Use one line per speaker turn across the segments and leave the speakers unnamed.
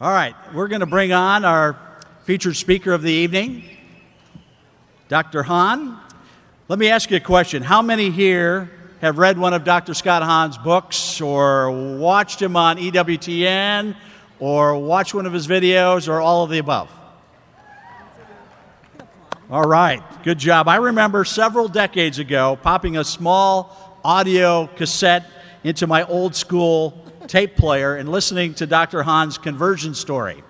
All right, we're going to bring on our featured speaker of the evening, Dr. Hahn. Let me ask you a question. How many here have read one of Dr. Scott Hahn's books or watched him on EWTN or watched one of his videos or all of the above? All right, good job. I remember several decades ago popping a small audio cassette into my old school tape player and listening to Dr. Hahn's conversion story.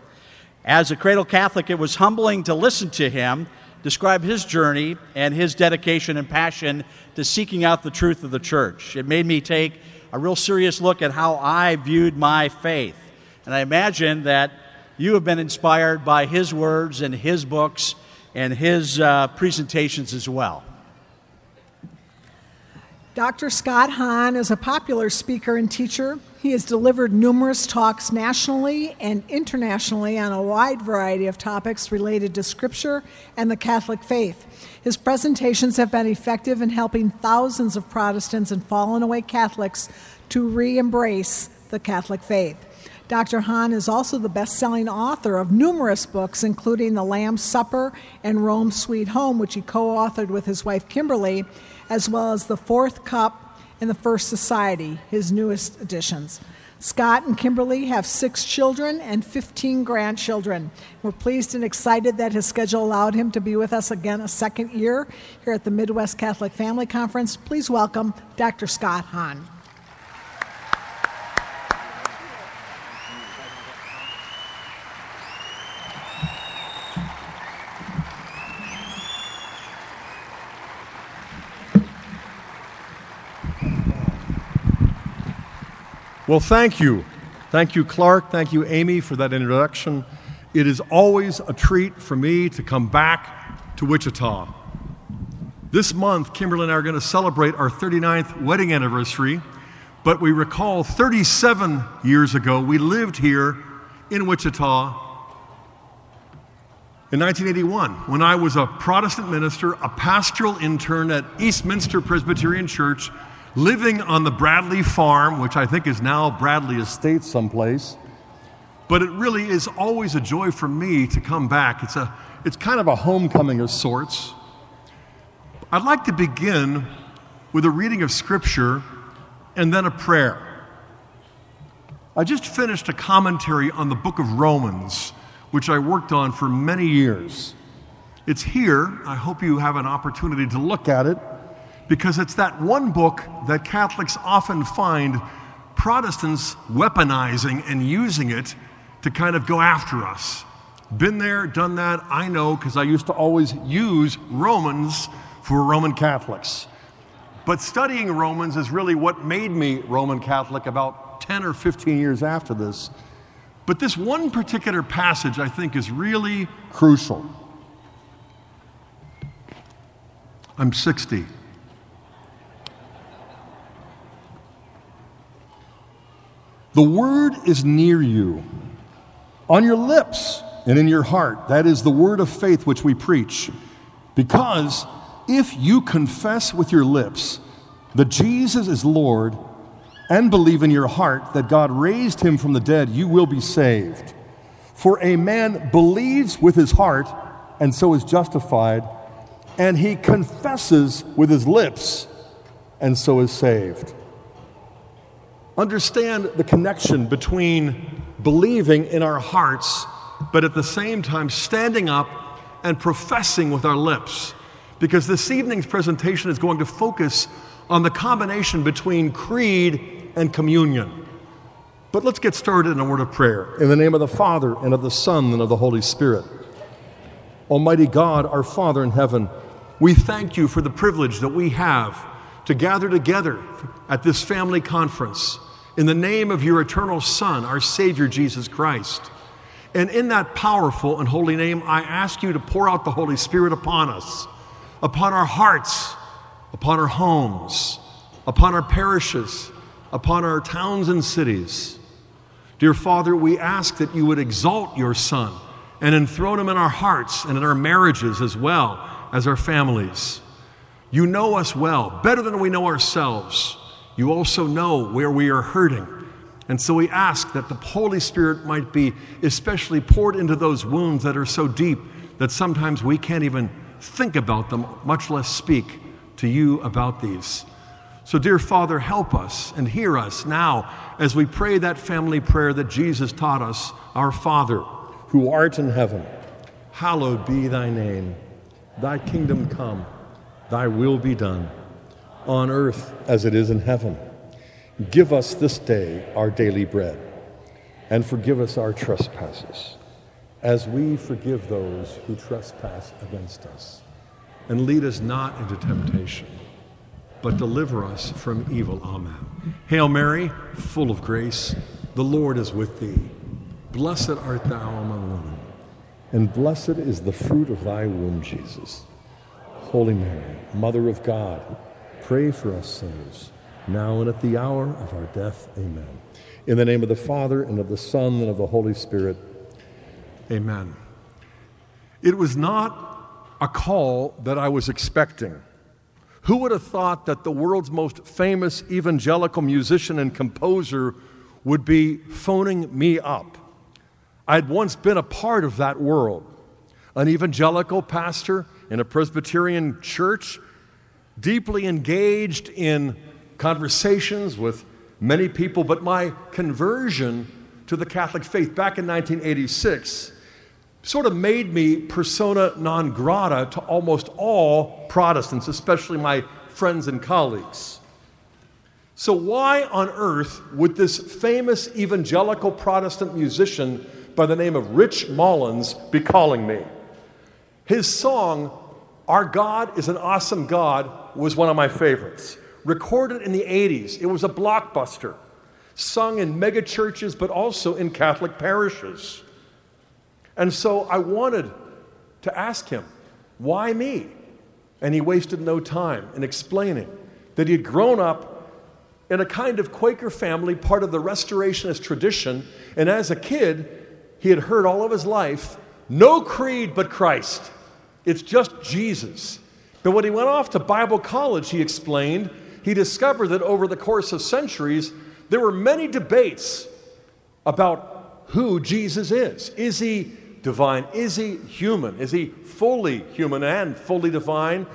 As a cradle Catholic, it was humbling to listen to him describe his journey and his dedication and passion to seeking out the truth of the church. It made me take a real serious look at how I viewed my faith. And I imagine that you have been inspired by his words and his books and his uh, presentations as well.
Dr. Scott Hahn is a popular speaker and teacher. He has delivered numerous talks nationally and internationally on a wide variety of topics related to Scripture and the Catholic faith. His presentations have been effective in helping thousands of Protestants and fallen away Catholics to re embrace the Catholic faith. Dr. Hahn is also the best selling author of numerous books, including The Lamb's Supper and Rome Sweet Home, which he co authored with his wife Kimberly, as well as The Fourth Cup and The First Society, his newest editions. Scott and Kimberly have six children and 15 grandchildren. We're pleased and excited that his schedule allowed him to be with us again a second year here at the Midwest Catholic Family Conference. Please welcome Dr. Scott Hahn.
Well, thank you. Thank you, Clark. Thank you, Amy, for that introduction. It is always a treat for me to come back to Wichita. This month, Kimberly and I are going to celebrate our 39th wedding anniversary, but we recall 37 years ago, we lived here in Wichita in 1981 when I was a Protestant minister, a pastoral intern at Eastminster Presbyterian Church living on the Bradley farm, which I think is now Bradley Estate someplace. But it really is always a joy for me to come back. It's, a, it's kind of a homecoming of sorts. I'd like to begin with a reading of Scripture and then a prayer. I just finished a commentary on the book of Romans, which I worked on for many years. It's here. I hope you have an opportunity to look at it because it's that one book that Catholics often find Protestants weaponizing and using it to kind of go after us. Been there, done that, I know, because I used to always use Romans for Roman Catholics. But studying Romans is really what made me Roman Catholic about 10 or 15 years after this. But this one particular passage I think is really crucial. I'm 60. The word is near you, on your lips and in your heart. That is the word of faith which we preach. Because if you confess with your lips that Jesus is Lord and believe in your heart that God raised him from the dead, you will be saved. For a man believes with his heart and so is justified, and he confesses with his lips and so is saved understand the connection between believing in our hearts, but at the same time standing up and professing with our lips. Because this evening's presentation is going to focus on the combination between creed and communion. But let's get started in a word of prayer. In the name of the Father, and of the Son, and of the Holy Spirit. Almighty God, our Father in heaven, we thank you for the privilege that we have to gather together at this family conference in the name of your eternal Son, our Savior Jesus Christ. And in that powerful and holy name, I ask you to pour out the Holy Spirit upon us, upon our hearts, upon our homes, upon our parishes, upon our towns and cities. Dear Father, we ask that you would exalt your Son and enthrone him in our hearts and in our marriages as well as our families. You know us well, better than we know ourselves. You also know where we are hurting. And so we ask that the Holy Spirit might be especially poured into those wounds that are so deep that sometimes we can't even think about them, much less speak to you about these. So, dear Father, help us and hear us now as we pray that family prayer that Jesus taught us Our Father, who art in heaven, hallowed be thy name. Thy kingdom come, thy will be done, on earth as it is in heaven. Give us this day our daily bread, and forgive us our trespasses, as we forgive those who trespass against us. And lead us not into temptation, but deliver us from evil. Amen. Hail Mary, full of grace, the Lord is with thee. Blessed art thou among women, and blessed is the fruit of thy womb, Jesus. Holy Mary, Mother of God, pray for us sinners now and at the hour of our death. Amen. In the name of the Father, and of the Son, and of the Holy Spirit. Amen. It was not a call that I was expecting. Who would have thought that the world's most famous evangelical musician and composer would be phoning me up? I'd once been a part of that world. An evangelical pastor in a Presbyterian church, deeply engaged in conversations with many people, but my conversion to the Catholic faith back in 1986 sort of made me persona non grata to almost all Protestants, especially my friends and colleagues. So, why on earth would this famous evangelical Protestant musician by the name of Rich Mullins be calling me? His song, Our God is an Awesome God, was one of my favorites recorded in the 80s. It was a blockbuster, sung in megachurches, but also in Catholic parishes. And so I wanted to ask him, why me? And he wasted no time in explaining that he had grown up in a kind of Quaker family, part of the Restorationist tradition, and as a kid, he had heard all of his life no creed but Christ. It's just Jesus. But when he went off to Bible college, he explained he discovered that over the course of centuries, there were many debates about who Jesus is. Is he divine? Is he human? Is he fully human and fully divine?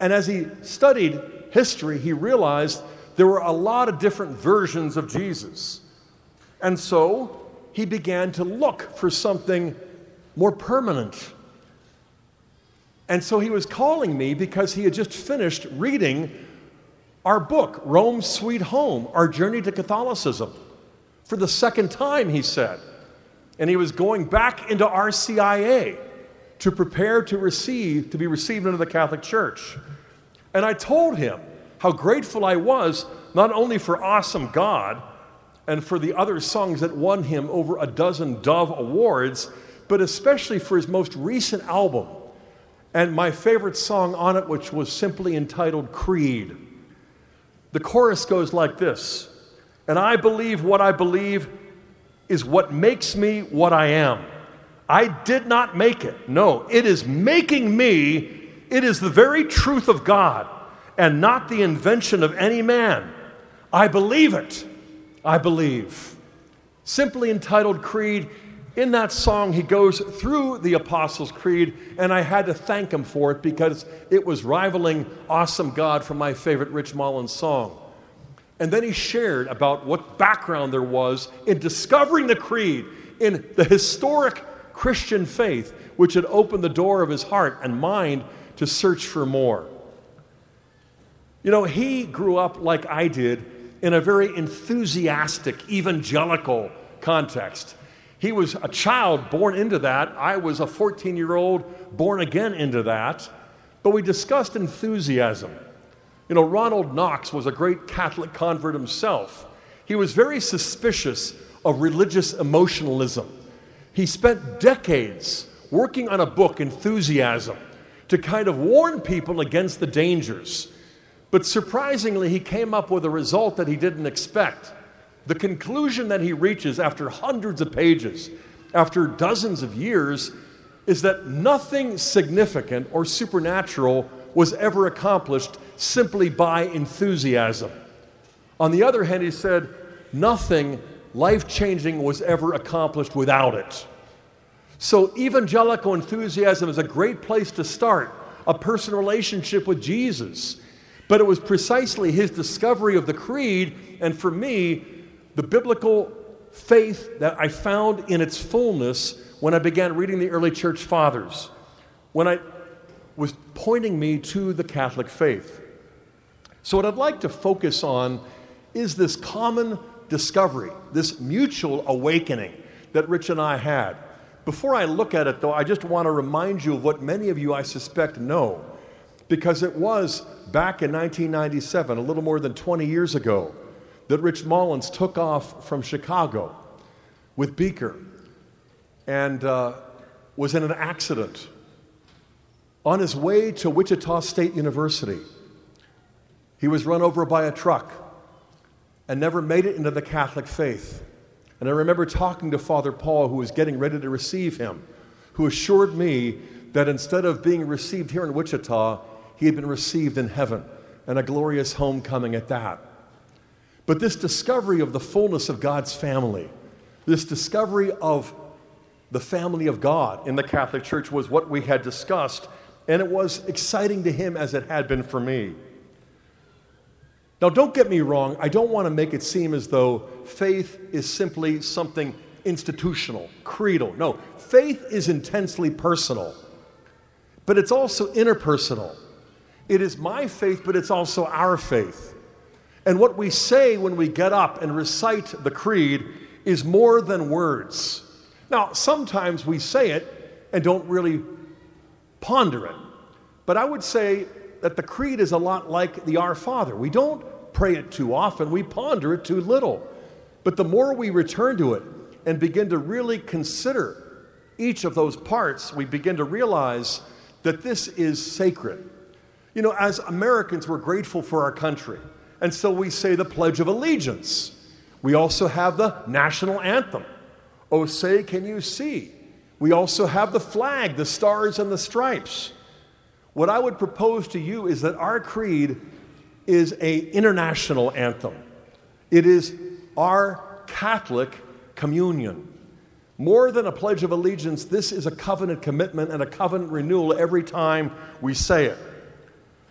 And as he studied history, he realized there were a lot of different versions of Jesus. And so he began to look for something more permanent. And so he was calling me because he had just finished reading our book, Rome Sweet Home, Our Journey to Catholicism, for the second time, he said. And he was going back into RCIA to prepare to receive, to be received into the Catholic Church. And I told him how grateful I was, not only for Awesome God and for the other songs that won him over a dozen Dove Awards, but especially for his most recent album. And my favorite song on it, which was simply entitled Creed. The chorus goes like this And I believe what I believe is what makes me what I am. I did not make it. No, it is making me. It is the very truth of God and not the invention of any man. I believe it. I believe. Simply entitled Creed, in that song, he goes through the Apostles' Creed, and I had to thank him for it because it was rivaling Awesome God from my favorite Rich Mullins song. And then he shared about what background there was in discovering the creed, in the historic Christian faith, which had opened the door of his heart and mind to search for more. You know, he grew up like I did in a very enthusiastic, evangelical context. He was a child born into that. I was a 14 year old born again into that. But we discussed enthusiasm. You know, Ronald Knox was a great Catholic convert himself. He was very suspicious of religious emotionalism. He spent decades working on a book, Enthusiasm, to kind of warn people against the dangers. But surprisingly, he came up with a result that he didn't expect. The conclusion that he reaches after hundreds of pages, after dozens of years, is that nothing significant or supernatural was ever accomplished simply by enthusiasm. On the other hand, he said, nothing life changing was ever accomplished without it. So, evangelical enthusiasm is a great place to start a personal relationship with Jesus. But it was precisely his discovery of the creed, and for me, the biblical faith that I found in its fullness when I began reading the early church fathers, when I was pointing me to the Catholic faith. So, what I'd like to focus on is this common discovery, this mutual awakening that Rich and I had. Before I look at it, though, I just want to remind you of what many of you, I suspect, know, because it was back in 1997, a little more than 20 years ago, that Rich Mullins took off from Chicago with Beaker and uh, was in an accident on his way to Wichita State University. He was run over by a truck and never made it into the Catholic faith. And I remember talking to Father Paul, who was getting ready to receive him, who assured me that instead of being received here in Wichita, he had been received in heaven and a glorious homecoming at that. But this discovery of the fullness of God's family, this discovery of the family of God in the Catholic Church was what we had discussed, and it was exciting to him as it had been for me. Now, don't get me wrong, I don't want to make it seem as though faith is simply something institutional, creedal. No, faith is intensely personal, but it's also interpersonal. It is my faith, but it's also our faith. And what we say when we get up and recite the creed is more than words. Now, sometimes we say it and don't really ponder it. But I would say that the creed is a lot like the Our Father. We don't pray it too often, we ponder it too little. But the more we return to it and begin to really consider each of those parts, we begin to realize that this is sacred. You know, as Americans, we're grateful for our country. And so we say the Pledge of Allegiance. We also have the national anthem. Oh, say, can you see? We also have the flag, the stars and the stripes. What I would propose to you is that our creed is a international anthem. It is our Catholic communion. More than a pledge of allegiance, this is a covenant commitment and a covenant renewal every time we say it.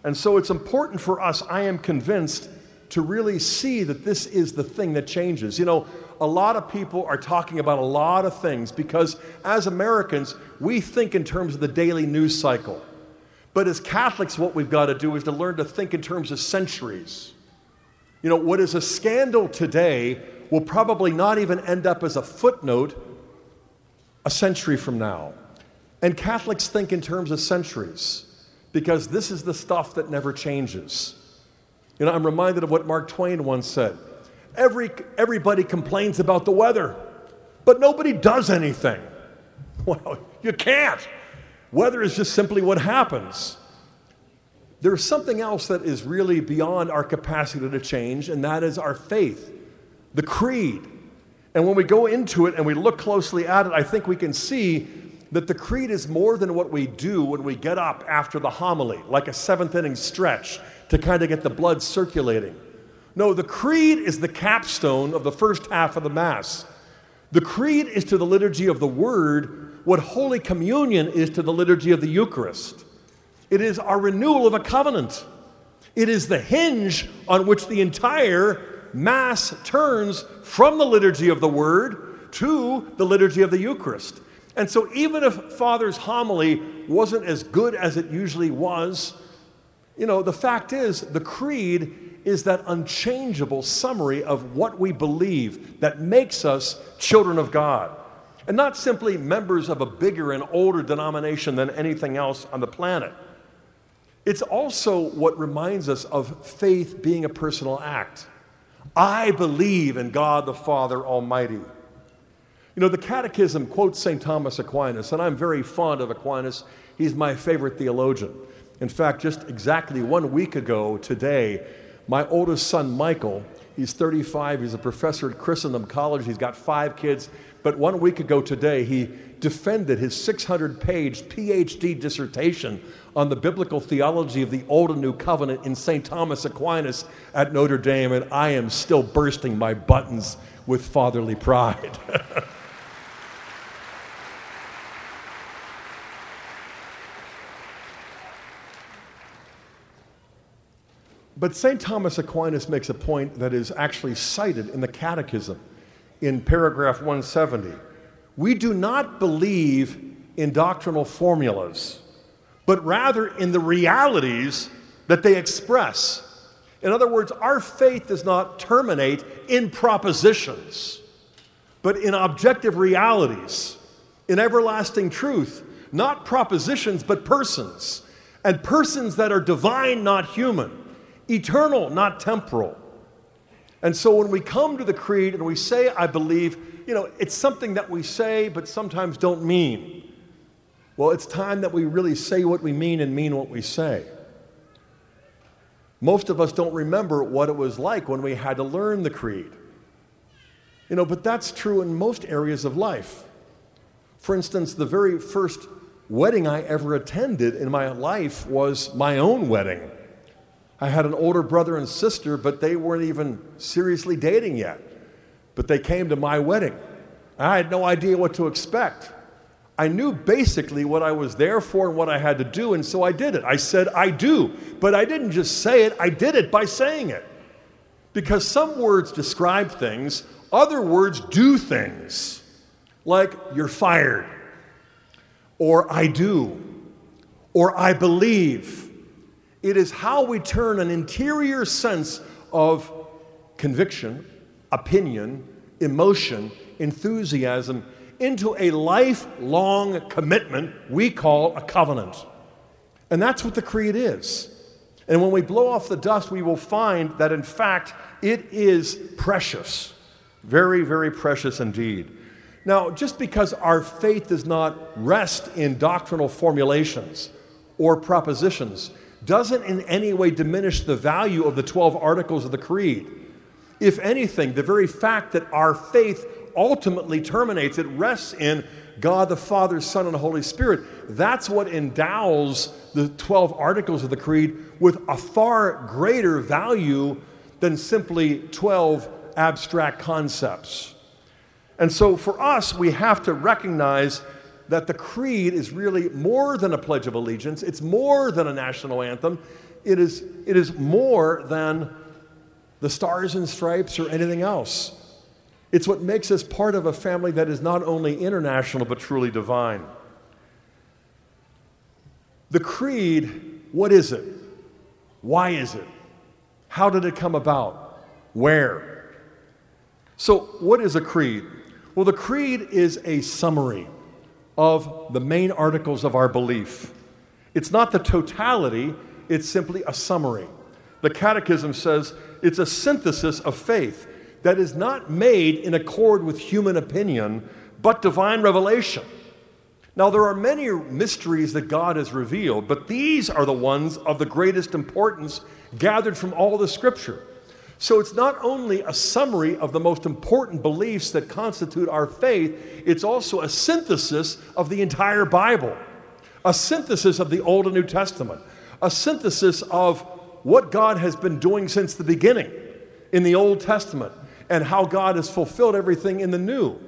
And so it's important for us, I am convinced, to really see that this is the thing that changes. You know, a lot of people are talking about a lot of things because as Americans, we think in terms of the daily news cycle. But as Catholics, what we've got to do is to learn to think in terms of centuries. You know, what is a scandal today will probably not even end up as a footnote a century from now. And Catholics think in terms of centuries because this is the stuff that never changes. You know, I'm reminded of what Mark Twain once said Every, everybody complains about the weather, but nobody does anything. Well, you can't. Weather is just simply what happens. There's something else that is really beyond our capacity to change, and that is our faith, the creed. And when we go into it and we look closely at it, I think we can see that the creed is more than what we do when we get up after the homily, like a seventh inning stretch to kind of get the blood circulating. No, the creed is the capstone of the first half of the Mass. The creed is to the liturgy of the Word what Holy Communion is to the liturgy of the Eucharist. It is our renewal of a covenant. It is the hinge on which the entire Mass turns from the liturgy of the Word to the liturgy of the Eucharist. And so, even if Father's homily wasn't as good as it usually was, you know, the fact is, the creed is that unchangeable summary of what we believe that makes us children of God and not simply members of a bigger and older denomination than anything else on the planet. It's also what reminds us of faith being a personal act. I believe in God the Father Almighty. You know, the Catechism quotes St. Thomas Aquinas, and I'm very fond of Aquinas. He's my favorite theologian. In fact, just exactly one week ago today, my oldest son, Michael, he's 35, he's a professor at Christendom College, he's got five kids. But one week ago today, he defended his 600 page PhD dissertation on the biblical theology of the Old and New Covenant in St. Thomas Aquinas at Notre Dame, and I am still bursting my buttons with fatherly pride. But St. Thomas Aquinas makes a point that is actually cited in the Catechism in paragraph 170. We do not believe in doctrinal formulas, but rather in the realities that they express. In other words, our faith does not terminate in propositions, but in objective realities, in everlasting truth, not propositions, but persons, and persons that are divine, not human eternal, not temporal. And so when we come to the creed and we say, I believe, you know, it's something that we say but sometimes don't mean. Well, it's time that we really say what we mean and mean what we say. Most of us don't remember what it was like when we had to learn the creed. You know, but that's true in most areas of life. For instance, the very first wedding I ever attended in my life was my own wedding. I had an older brother and sister, but they weren't even seriously dating yet. But they came to my wedding. I had no idea what to expect. I knew basically what I was there for and what I had to do, and so I did it. I said, I do. But I didn't just say it, I did it by saying it. Because some words describe things, other words do things. Like, you're fired, or I do, or I believe it is how we turn an interior sense of conviction, opinion, emotion, enthusiasm into a lifelong commitment we call a covenant. And that's what the creed is. And when we blow off the dust, we will find that in fact it is precious. Very, very precious indeed. Now, just because our faith does not rest in doctrinal formulations or propositions, doesn't in any way diminish the value of the 12 articles of the Creed. If anything, the very fact that our faith ultimately terminates, it rests in God the Father, Son, and Holy Spirit. That's what endows the 12 articles of the Creed with a far greater value than simply 12 abstract concepts. And so for us, we have to recognize that the creed is really more than a Pledge of Allegiance, it's more than a national anthem, it is, it is more than the stars and stripes or anything else. It's what makes us part of a family that is not only international but truly divine. The creed, what is it? Why is it? How did it come about? Where? So, what is a creed? Well, the creed is a summary of the main articles of our belief. It's not the totality, it's simply a summary. The Catechism says it's a synthesis of faith that is not made in accord with human opinion, but divine revelation. Now, there are many mysteries that God has revealed, but these are the ones of the greatest importance gathered from all the Scripture. So it's not only a summary of the most important beliefs that constitute our faith, it's also a synthesis of the entire Bible, a synthesis of the Old and New Testament, a synthesis of what God has been doing since the beginning in the Old Testament and how God has fulfilled everything in the New.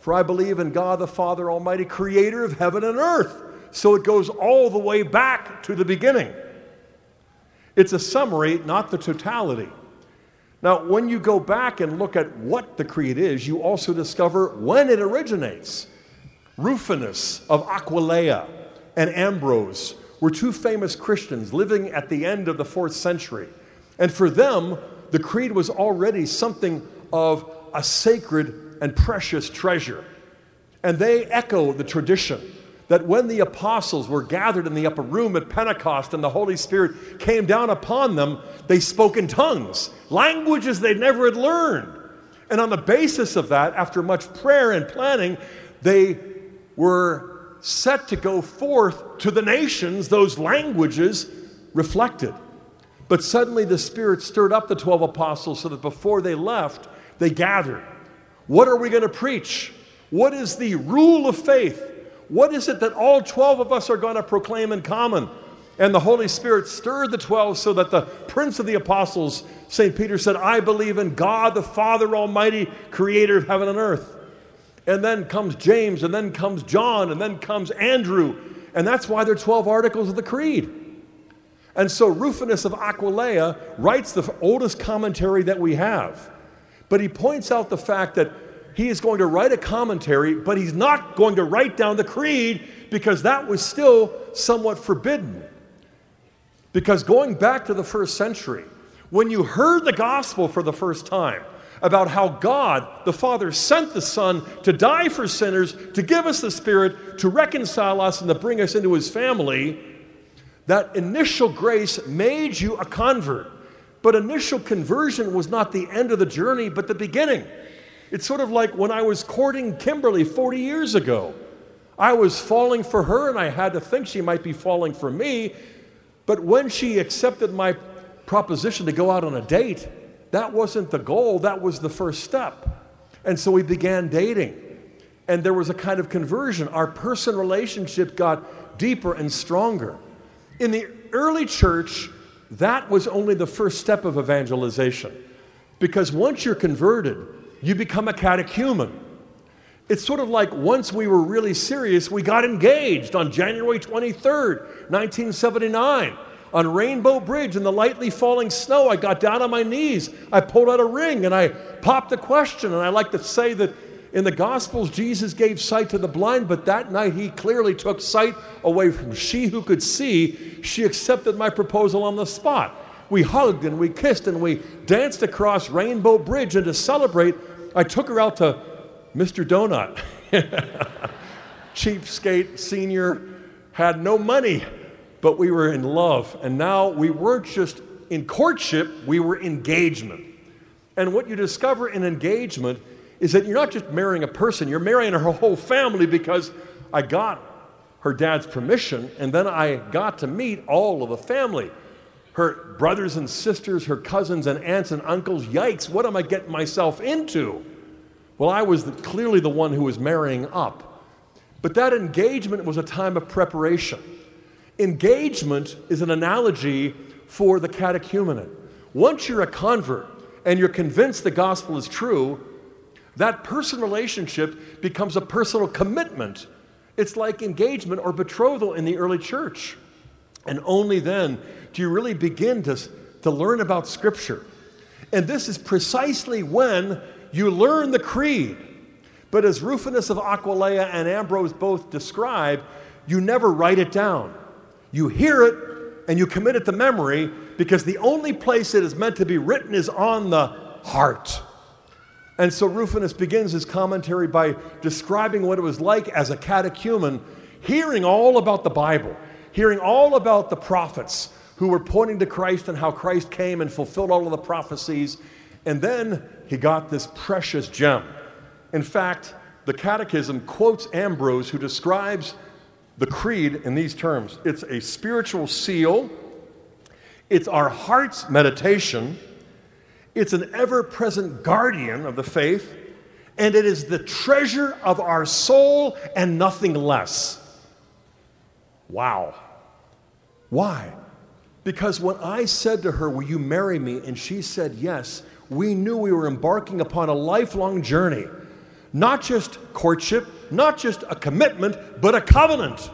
For I believe in God the Father Almighty, creator of heaven and earth. So it goes all the way back to the beginning. It's a summary, not the totality. Now, when you go back and look at what the creed is, you also discover when it originates. Rufinus of Aquileia and Ambrose were two famous Christians living at the end of the fourth century. And for them, the creed was already something of a sacred and precious treasure. And they echo the tradition that when the apostles were gathered in the upper room at Pentecost and the Holy Spirit came down upon them, they spoke in tongues, languages they never had learned. And on the basis of that, after much prayer and planning, they were set to go forth to the nations, those languages reflected. But suddenly the Spirit stirred up the 12 apostles so that before they left, they gathered. What are we going to preach? What is the rule of faith? What is it that all 12 of us are going to proclaim in common? And the Holy Spirit stirred the 12 so that the prince of the apostles, St. Peter, said, I believe in God the Father Almighty, creator of heaven and earth. And then comes James, and then comes John, and then comes Andrew. And that's why there are 12 articles of the Creed. And so Rufinus of Aquileia writes the oldest commentary that we have. But he points out the fact that he is going to write a commentary, but he's not going to write down the creed because that was still somewhat forbidden. Because going back to the first century, when you heard the gospel for the first time about how God, the Father, sent the Son to die for sinners, to give us the Spirit, to reconcile us, and to bring us into His family, that initial grace made you a convert. But initial conversion was not the end of the journey, but the beginning. It's sort of like when I was courting Kimberly 40 years ago. I was falling for her, and I had to think she might be falling for me. But when she accepted my proposition to go out on a date, that wasn't the goal, that was the first step. And so we began dating. And there was a kind of conversion. Our person relationship got deeper and stronger. In the early church, that was only the first step of evangelization. Because once you're converted, you become a catechumen. It's sort of like once we were really serious, we got engaged on January 23rd, 1979. On Rainbow Bridge in the lightly falling snow, I got down on my knees. I pulled out a ring and I popped a question. And I like to say that in the Gospels, Jesus gave sight to the blind, but that night he clearly took sight away from she who could see. She accepted my proposal on the spot. We hugged and we kissed and we danced across Rainbow Bridge. And to celebrate, I took her out to Mr. Donut. Cheapskate senior had no money, but we were in love. And now we weren't just in courtship, we were engagement. And what you discover in engagement is that you're not just marrying a person, you're marrying her whole family because I got her dad's permission and then I got to meet all of the family. Her brothers and sisters, her cousins and aunts and uncles. Yikes, what am I getting myself into? Well, I was the, clearly the one who was marrying up. But that engagement was a time of preparation. Engagement is an analogy for the catechumenate. Once you're a convert and you're convinced the gospel is true, that person relationship becomes a personal commitment. It's like engagement or betrothal in the early church. And only then do you really begin to, to learn about Scripture. And this is precisely when you learn the creed. But as Rufinus of Aquileia and Ambrose both describe, you never write it down. You hear it and you commit it to memory because the only place it is meant to be written is on the heart. And so Rufinus begins his commentary by describing what it was like as a catechumen, hearing all about the Bible, hearing all about the prophets who were pointing to Christ and how Christ came and fulfilled all of the prophecies. And then he got this precious gem. In fact, the Catechism quotes Ambrose, who describes the creed in these terms it's a spiritual seal, it's our heart's meditation, it's an ever present guardian of the faith, and it is the treasure of our soul and nothing less. Wow. Why? Because when I said to her, Will you marry me? and she said yes, we knew we were embarking upon a lifelong journey. Not just courtship, not just a commitment, but a covenant.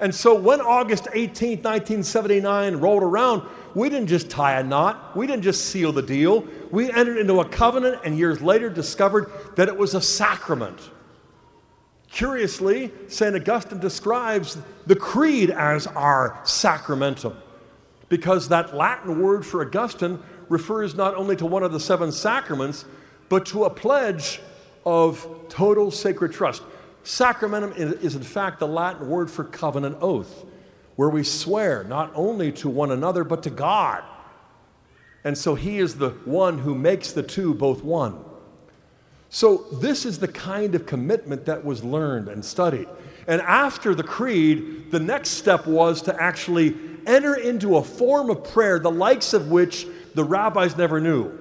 And so when August 18, 1979 rolled around, we didn't just tie a knot, we didn't just seal the deal. We entered into a covenant and years later discovered that it was a sacrament. Curiously, St. Augustine describes the creed as our sacramentum because that Latin word for Augustine refers not only to one of the seven sacraments, but to a pledge of total sacred trust. Sacramentum is, in fact, the Latin word for covenant oath, where we swear not only to one another, but to God. And so he is the one who makes the two both one. So, this is the kind of commitment that was learned and studied. And after the creed, the next step was to actually enter into a form of prayer, the likes of which the rabbis never knew.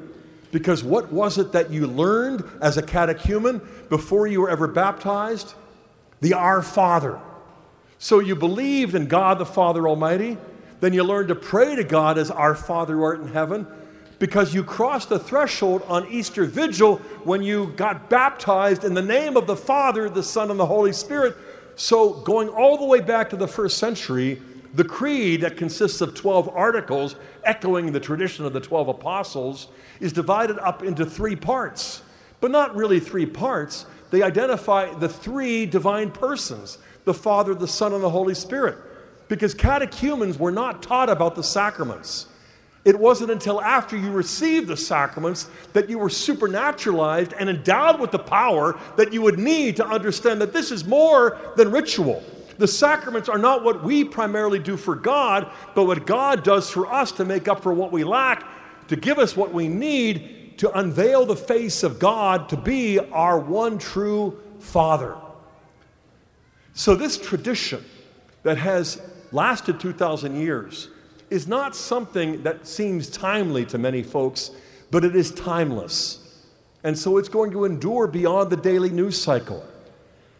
Because what was it that you learned as a catechumen before you were ever baptized? The Our Father. So you believed in God the Father Almighty, Then you learned to pray to God as our Father who art in heaven because you crossed the threshold on Easter Vigil when you got baptized in the name of the Father, the Son, and the Holy Spirit. So, going all the way back to the first century, the creed that consists of 12 articles, echoing the tradition of the 12 apostles, is divided up into three parts. But not really three parts. They identify the three divine persons the Father, the Son, and the Holy Spirit. Because catechumens were not taught about the sacraments. It wasn't until after you received the sacraments that you were supernaturalized and endowed with the power that you would need to understand that this is more than ritual. The sacraments are not what we primarily do for God, but what God does for us to make up for what we lack, to give us what we need to unveil the face of God to be our one true Father. So, this tradition that has lasted 2,000 years is not something that seems timely to many folks, but it is timeless. And so it's going to endure beyond the daily news cycle.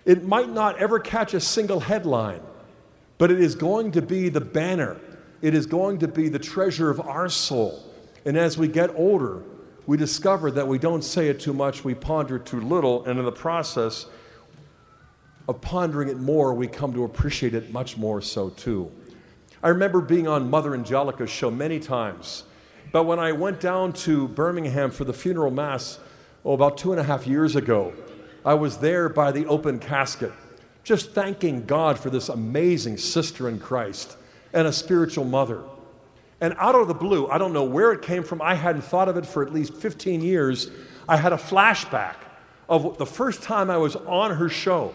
It might not ever catch a single headline, but it is going to be the banner. It is going to be the treasure of our soul. And as we get older, we discover that we don't say it too much, we ponder too little, and in the process of pondering it more, we come to appreciate it much more so too. I remember being on Mother Angelica's show many times. But when I went down to Birmingham for the funeral mass, oh, about two and a half years ago, I was there by the open casket, just thanking God for this amazing sister in Christ and a spiritual mother. And out of the blue, I don't know where it came from, I hadn't thought of it for at least 15 years. I had a flashback of the first time I was on her show,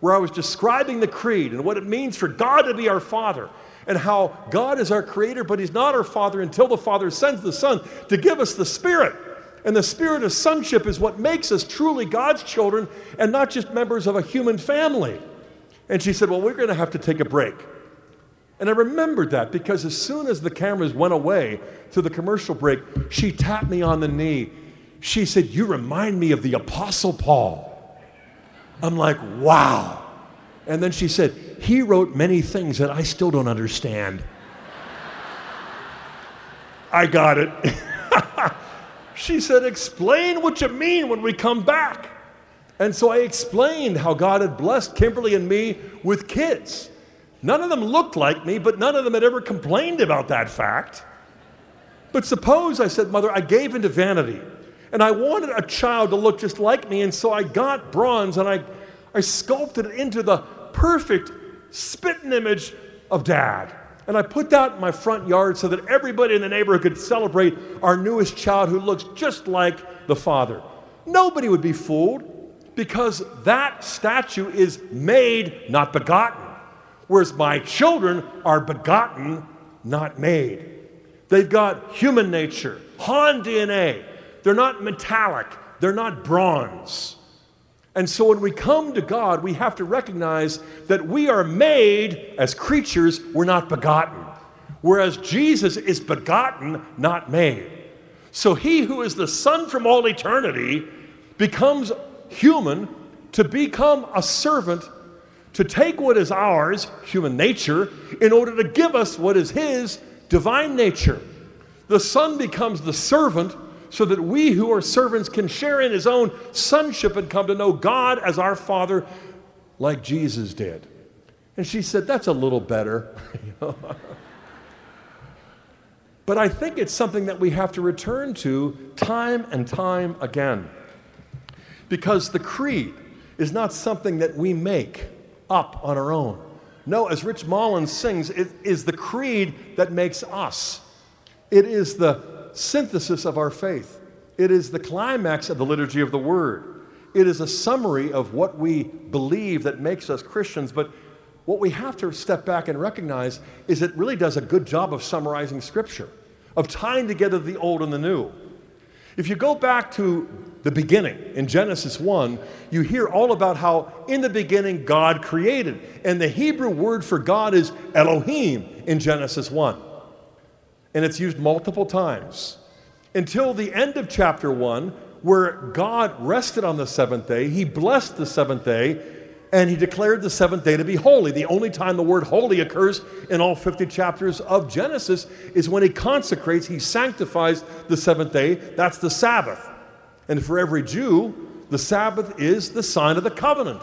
where I was describing the creed and what it means for God to be our Father and how God is our creator, but He's not our Father until the Father sends the Son to give us the Spirit. And the spirit of sonship is what makes us truly God's children and not just members of a human family. And she said, Well, we're going to have to take a break. And I remembered that because as soon as the cameras went away to the commercial break, she tapped me on the knee. She said, You remind me of the Apostle Paul. I'm like, Wow. And then she said, He wrote many things that I still don't understand. I got it. she said, Explain what you mean when we come back. And so I explained how God had blessed Kimberly and me with kids. None of them looked like me, but none of them had ever complained about that fact. But suppose, I said, Mother, I gave into vanity and I wanted a child to look just like me, and so I got bronze and I, I sculpted it into the perfect spitting image of dad. And I put that in my front yard so that everybody in the neighborhood could celebrate our newest child who looks just like the father. Nobody would be fooled because that statue is made, not begotten. Whereas my children are begotten, not made. They've got human nature, Hahn DNA. They're not metallic, they're not bronze. And so when we come to God, we have to recognize that we are made as creatures, we're not begotten. Whereas Jesus is begotten, not made. So he who is the Son from all eternity becomes human to become a servant, to take what is ours, human nature, in order to give us what is his, divine nature. The Son becomes the servant so that we who are servants can share in his own sonship and come to know God as our Father like Jesus did. And she said, That's a little better. but I think it's something that we have to return to time and time again. Because the creed is not something that we make up on our own. No, as Rich Mullins sings, it is the creed that makes us. It is the synthesis of our faith. It is the climax of the liturgy of the Word. It is a summary of what we believe that makes us Christians. But what we have to step back and recognize is it really does a good job of summarizing Scripture, of tying together the old and the new. If you go back to the beginning in Genesis 1, you hear all about how in the beginning God created. And the Hebrew word for God is Elohim in Genesis 1 and it's used multiple times until the end of chapter 1, where God rested on the seventh day. He blessed the seventh day. and he declared the seventh day to be holy. The only time the word holy occurs in all 50 chapters of Genesis is when he consecrates, he sanctifies the seventh day. That's the Sabbath. And for every Jew, the Sabbath is the sign of the covenant.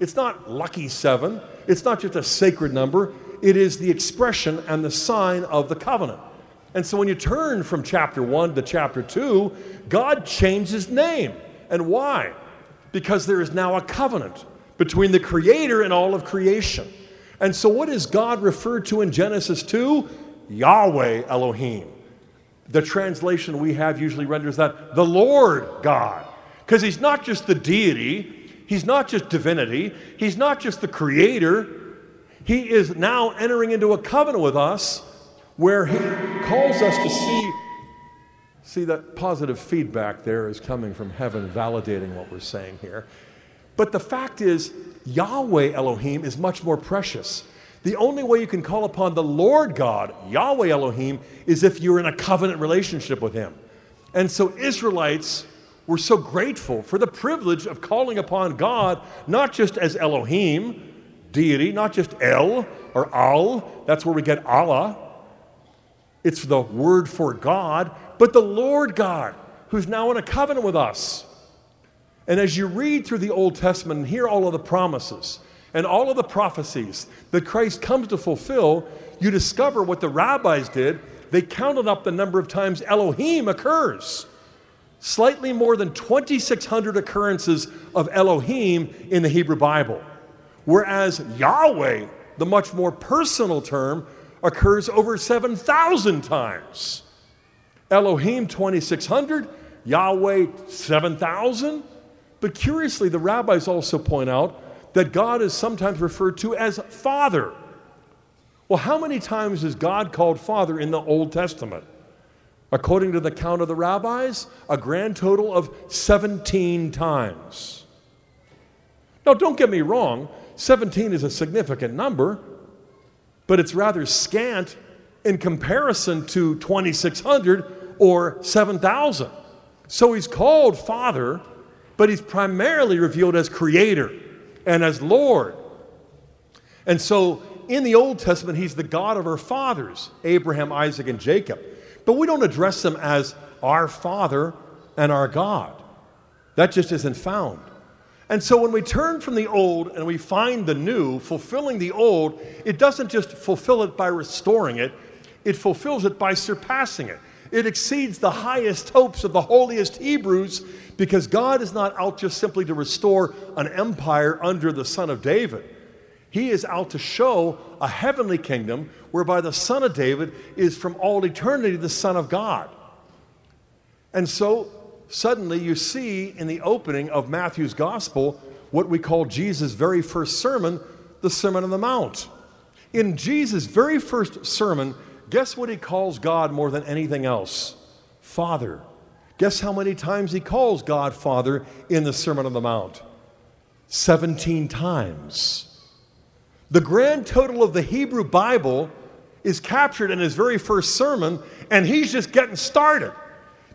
It's not lucky seven, it's not just a sacred number, it is the expression and the sign of the covenant. And so when you turn from chapter 1 to chapter 2, God changed his name. And why? Because there is now a covenant between the Creator and all of creation. And so, what is God referred to in Genesis 2? Yahweh Elohim. The translation we have usually renders that the Lord God. Because He's not just the deity, He's not just divinity, He's not just the Creator. He is now entering into a covenant with us where He calls us to see. See, that positive feedback there is coming from heaven, validating what we're saying here. But the fact is, Yahweh Elohim is much more precious. The only way you can call upon the Lord God, Yahweh Elohim, is if you're in a covenant relationship with Him. And so, Israelites were so grateful for the privilege of calling upon God, not just as Elohim, deity, not just El or Al, that's where we get Allah. It's the word for God, but the Lord God, who's now in a covenant with us. And as you read through the Old Testament and hear all of the promises and all of the prophecies that Christ comes to fulfill, you discover what the rabbis did. They counted up the number of times Elohim occurs. Slightly more than 2,600 occurrences of Elohim in the Hebrew Bible. Whereas Yahweh, the much more personal term, occurs over 7,000 times. Elohim 2,600, Yahweh 7,000. But curiously, the rabbis also point out that God is sometimes referred to as Father. Well, how many times is God called Father in the Old Testament? According to the count of the rabbis, a grand total of 17 times. Now, don't get me wrong, 17 is a significant number, but it's rather scant in comparison to 2,600 or 7,000. So he's called Father but he's primarily revealed as creator and as Lord. And so in the Old Testament, he's the God of our fathers, Abraham, Isaac, and Jacob. But we don't address them as our Father and our God. That just isn't found. And so when we turn from the old and we find the new, fulfilling the old, it doesn't just fulfill it by restoring it, it fulfills it by surpassing it. It exceeds the highest hopes of the holiest Hebrews because God is not out just simply to restore an empire under the Son of David. He is out to show a heavenly kingdom whereby the Son of David is from all eternity the Son of God. And so suddenly you see in the opening of Matthew's gospel what we call Jesus' very first sermon, the Sermon on the Mount. In Jesus' very first sermon, guess what he calls God more than anything else? Father. Guess how many times he calls God Father in the Sermon on the Mount? 17 times. The grand total of the Hebrew Bible is captured in his very first sermon, and he's just getting started.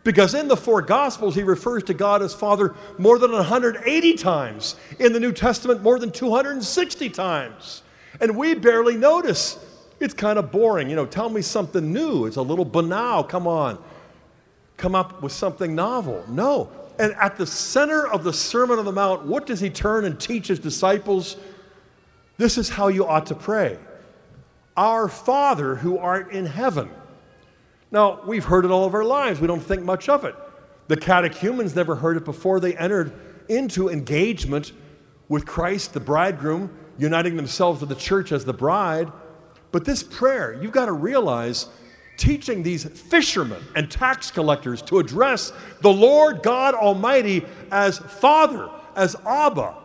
Because in the four Gospels, he refers to God as Father more than 180 times. In the New Testament, more than 260 times. And we barely notice. It's kind of boring. You know, tell me something new. It's a little banal. Come on come up with something novel. No. And at the center of the Sermon on the Mount, what does he turn and teach his disciples? This is how you ought to pray Our Father who art in heaven. Now, we've heard it all of our lives. We don't think much of it. The catechumens never heard it before they entered into engagement with Christ, the bridegroom, uniting themselves with the church as the bride. But this prayer, you've got to realize teaching these fishermen and tax collectors to address the Lord God Almighty as Father, as Abba,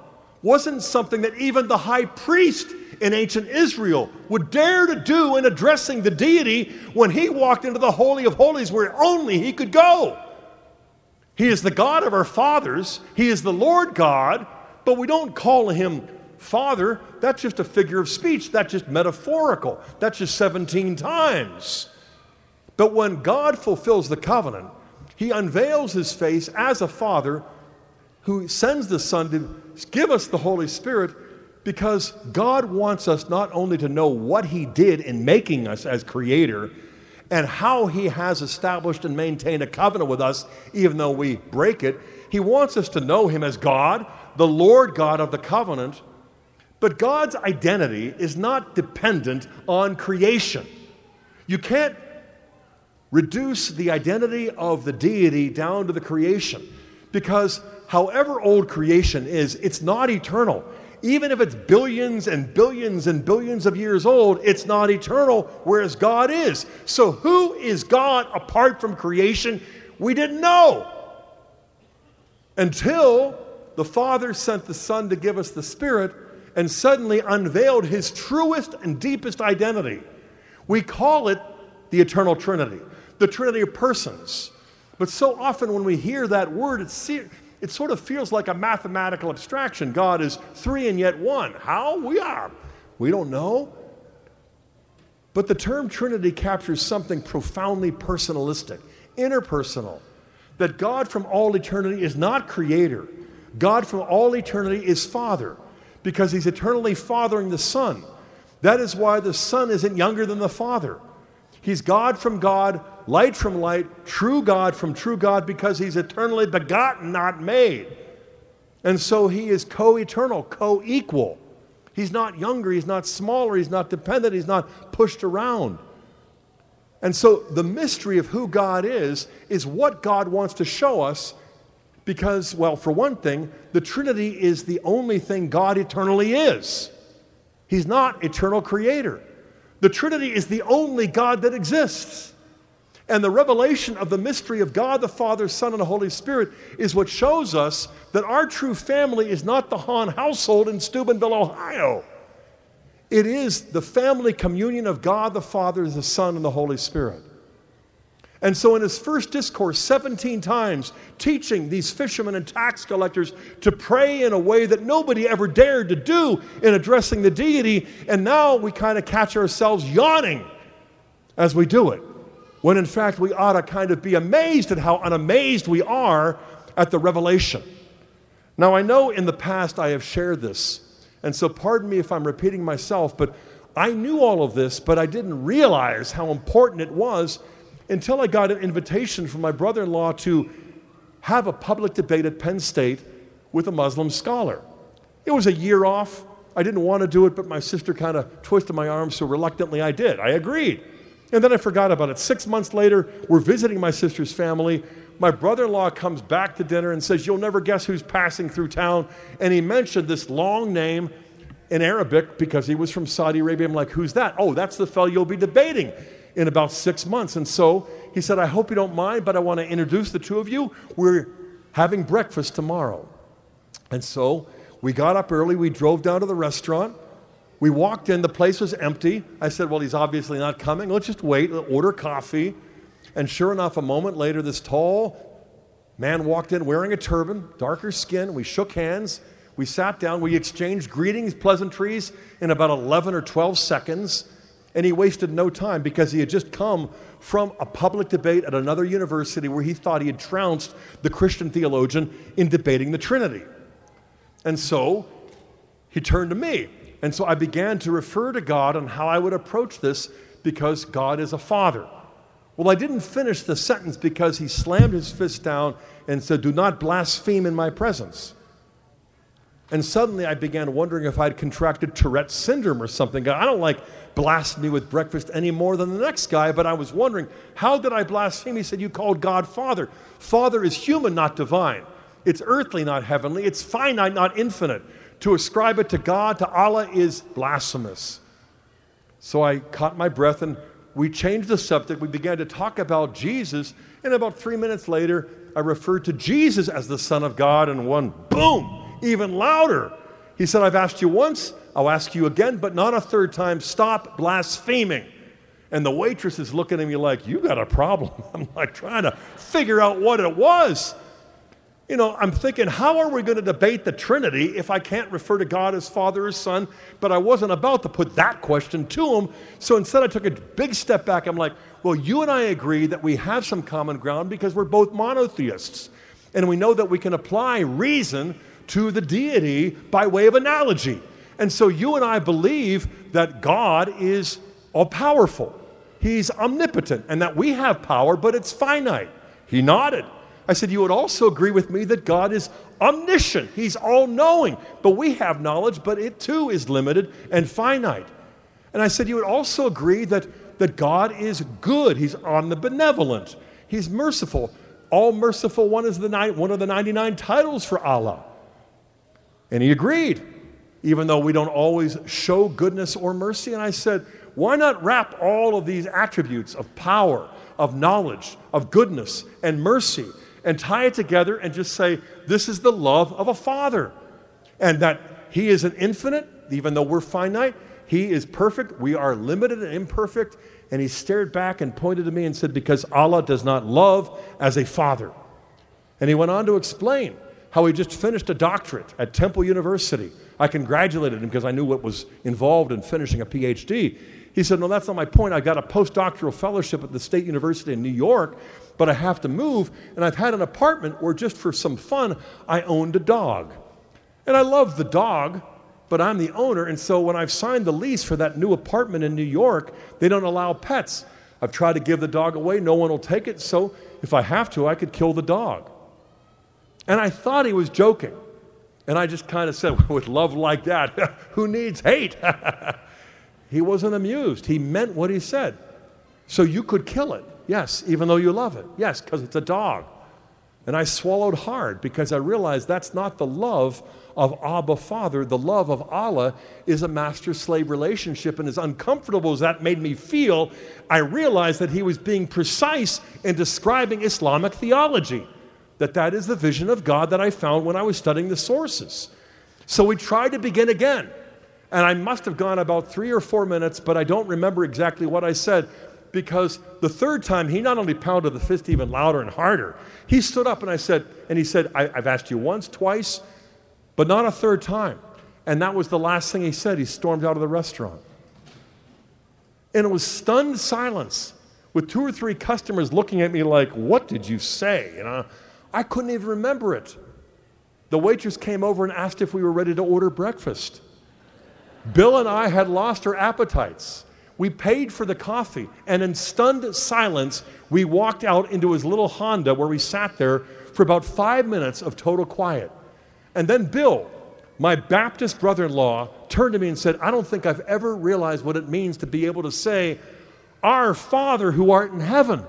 wasn't something that even the high priest in ancient Israel would dare to do in addressing the deity when he walked into the Holy of Holies where only he could go. He is the God of our fathers, He is the Lord God, but we don't call him Father. That's just a figure of speech, that's just metaphorical. That's just 17 times. But when God fulfills the covenant, he unveils his face as a father who sends the Son to give us the Holy Spirit Because God wants us not only to know what He did in making us as creator and how He has established and maintained a covenant with us, even though we break it, He wants us to know Him as God, the Lord God of the covenant. But God's identity is not dependent on creation. You can't reduce the identity of the deity down to the creation because however old creation is, it's not eternal. Even if it's billions and billions and billions of years old, it's not eternal, whereas God is. So, who is God apart from creation? We didn't know until the Father sent the Son to give us the Spirit and suddenly unveiled his truest and deepest identity. We call it the eternal Trinity, the Trinity of persons. But so often when we hear that word, it's it sort of feels like a mathematical abstraction. God is three and yet one. How? We are. We don't know. But the term Trinity captures something profoundly personalistic, interpersonal. That God from all eternity is not creator. God from all eternity is Father because he's eternally fathering the Son. That is why the Son isn't younger than the Father. He's God from God, light from light, true God from true God, because he's eternally begotten, not made. And so he is co eternal, co equal. He's not younger, he's not smaller, he's not dependent, he's not pushed around. And so the mystery of who God is is what God wants to show us because, well, for one thing, the Trinity is the only thing God eternally is. He's not eternal creator. The Trinity is the only God that exists. And the revelation of the mystery of God the Father, Son, and the Holy Spirit is what shows us that our true family is not the Hahn household in Steubenville, Ohio. It is the family communion of God the Father, the Son, and the Holy Spirit. And so, in his first discourse, 17 times, teaching these fishermen and tax collectors to pray in a way that nobody ever dared to do in addressing the deity. And now we kind of catch ourselves yawning as we do it, when in fact we ought to kind of be amazed at how unamazed we are at the revelation. Now, I know in the past I have shared this, and so pardon me if I'm repeating myself, but I knew all of this, but I didn't realize how important it was until I got an invitation from my brother in law to have a public debate at Penn State with a Muslim scholar. It was a year off. I didn't want to do it, but my sister kind of twisted my arm, so reluctantly I did. I agreed. And then I forgot about it. Six months later, we're visiting my sister's family. My brother in law comes back to dinner and says, You'll never guess who's passing through town. And he mentioned this long name in Arabic because he was from Saudi Arabia. I'm like, Who's that? Oh, that's the fellow you'll be debating in about six months. And so he said, I hope you don't mind, but I want to introduce the two of you. We're having breakfast tomorrow. And so we got up early, we drove down to the restaurant. We walked in, the place was empty. I said, Well, he's obviously not coming. Let's just wait, order coffee. And sure enough, a moment later, this tall man walked in wearing a turban, darker skin. We shook hands. We sat down. We exchanged greetings, pleasantries in about 11 or 12 seconds. And he wasted no time because he had just come from a public debate at another university where he thought he had trounced the Christian theologian in debating the Trinity. And so he turned to me. And so I began to refer to God on how I would approach this because God is a father. Well, I didn't finish the sentence because he slammed his fist down and said, Do not blaspheme in my presence. And suddenly I began wondering if I'd contracted Tourette's syndrome or something. I don't like blasphemy with breakfast any more than the next guy, but I was wondering, how did I blaspheme? He said, You called God Father. Father is human, not divine. It's earthly, not heavenly. It's finite, not infinite. To ascribe it to God, to Allah, is blasphemous. So I caught my breath and we changed the subject. We began to talk about Jesus. And about three minutes later, I referred to Jesus as the Son of God, and one boom, even louder. He said, I've asked you once, I'll ask you again, but not a third time. Stop blaspheming. And the waitress is looking at me like, You got a problem. I'm like trying to figure out what it was. You know, I'm thinking, how are we going to debate the Trinity if I can't refer to God as Father or Son? But I wasn't about to put that question to him. So instead, I took a big step back. I'm like, well, you and I agree that we have some common ground because we're both monotheists. And we know that we can apply reason to the deity by way of analogy. And so you and I believe that God is all powerful. He's omnipotent and that we have power, but it's finite. He nodded. I said, You would also agree with me that God is omniscient. He's all knowing. But we have knowledge, but it too is limited and finite. And I said, You would also agree that, that God is good. He's omnibenevolent. He's merciful. All merciful one is the one of the 99 titles for Allah. And he agreed, even though we don't always show goodness or mercy. And I said, why not wrap all of these attributes of power, of knowledge, of goodness, and mercy, and tie it together and just say, this is the love of a father? And that he is an infinite, even though we're finite. He is perfect. We are limited and imperfect. And he stared back and pointed to me and said, Because Allah does not love as a father. And he went on to explain how he just finished a doctorate at Temple University. I congratulated him because I knew what was involved in finishing a PhD. He said, No, that's not my point. I got a postdoctoral fellowship at the State University in New York, but I have to move, and I've had an apartment where just for some fun, I owned a dog. And I love the dog, but I'm the owner, and so when I've signed the lease for that new apartment in New York, they don't allow pets. I've tried to give the dog away, no one will take it, so if I have to, I could kill the dog. And I thought he was joking. And I just kind of said, with love like that, who needs hate? He wasn't amused. He meant what he said. So you could kill it, yes, even though you love it, yes, because it's a dog. And I swallowed hard because I realized that's not the love of Abba Father. The love of Allah is a master slave relationship. And as uncomfortable as that made me feel, I realized that he was being precise in describing Islamic theology, that that is the vision of God that I found when I was studying the sources. So we tried to begin again. And I must have gone about three or four minutes, but I don't remember exactly what I said because the third time he not only pounded the fist even louder and harder, he stood up and I said, and he said, I, have asked you once, twice, but not a third time. And that was the last thing he said. He stormed out of the restaurant. And it was stunned silence with two or three customers looking at me like, What did you say? You know, I couldn't even remember it. The waitress came over and asked if we were ready to order breakfast. Bill and I had lost our appetites. We paid for the coffee, and in stunned silence, we walked out into his little Honda where we sat there for about five minutes of total quiet. And then Bill, my Baptist brother in law, turned to me and said, I don't think I've ever realized what it means to be able to say, Our Father who art in heaven.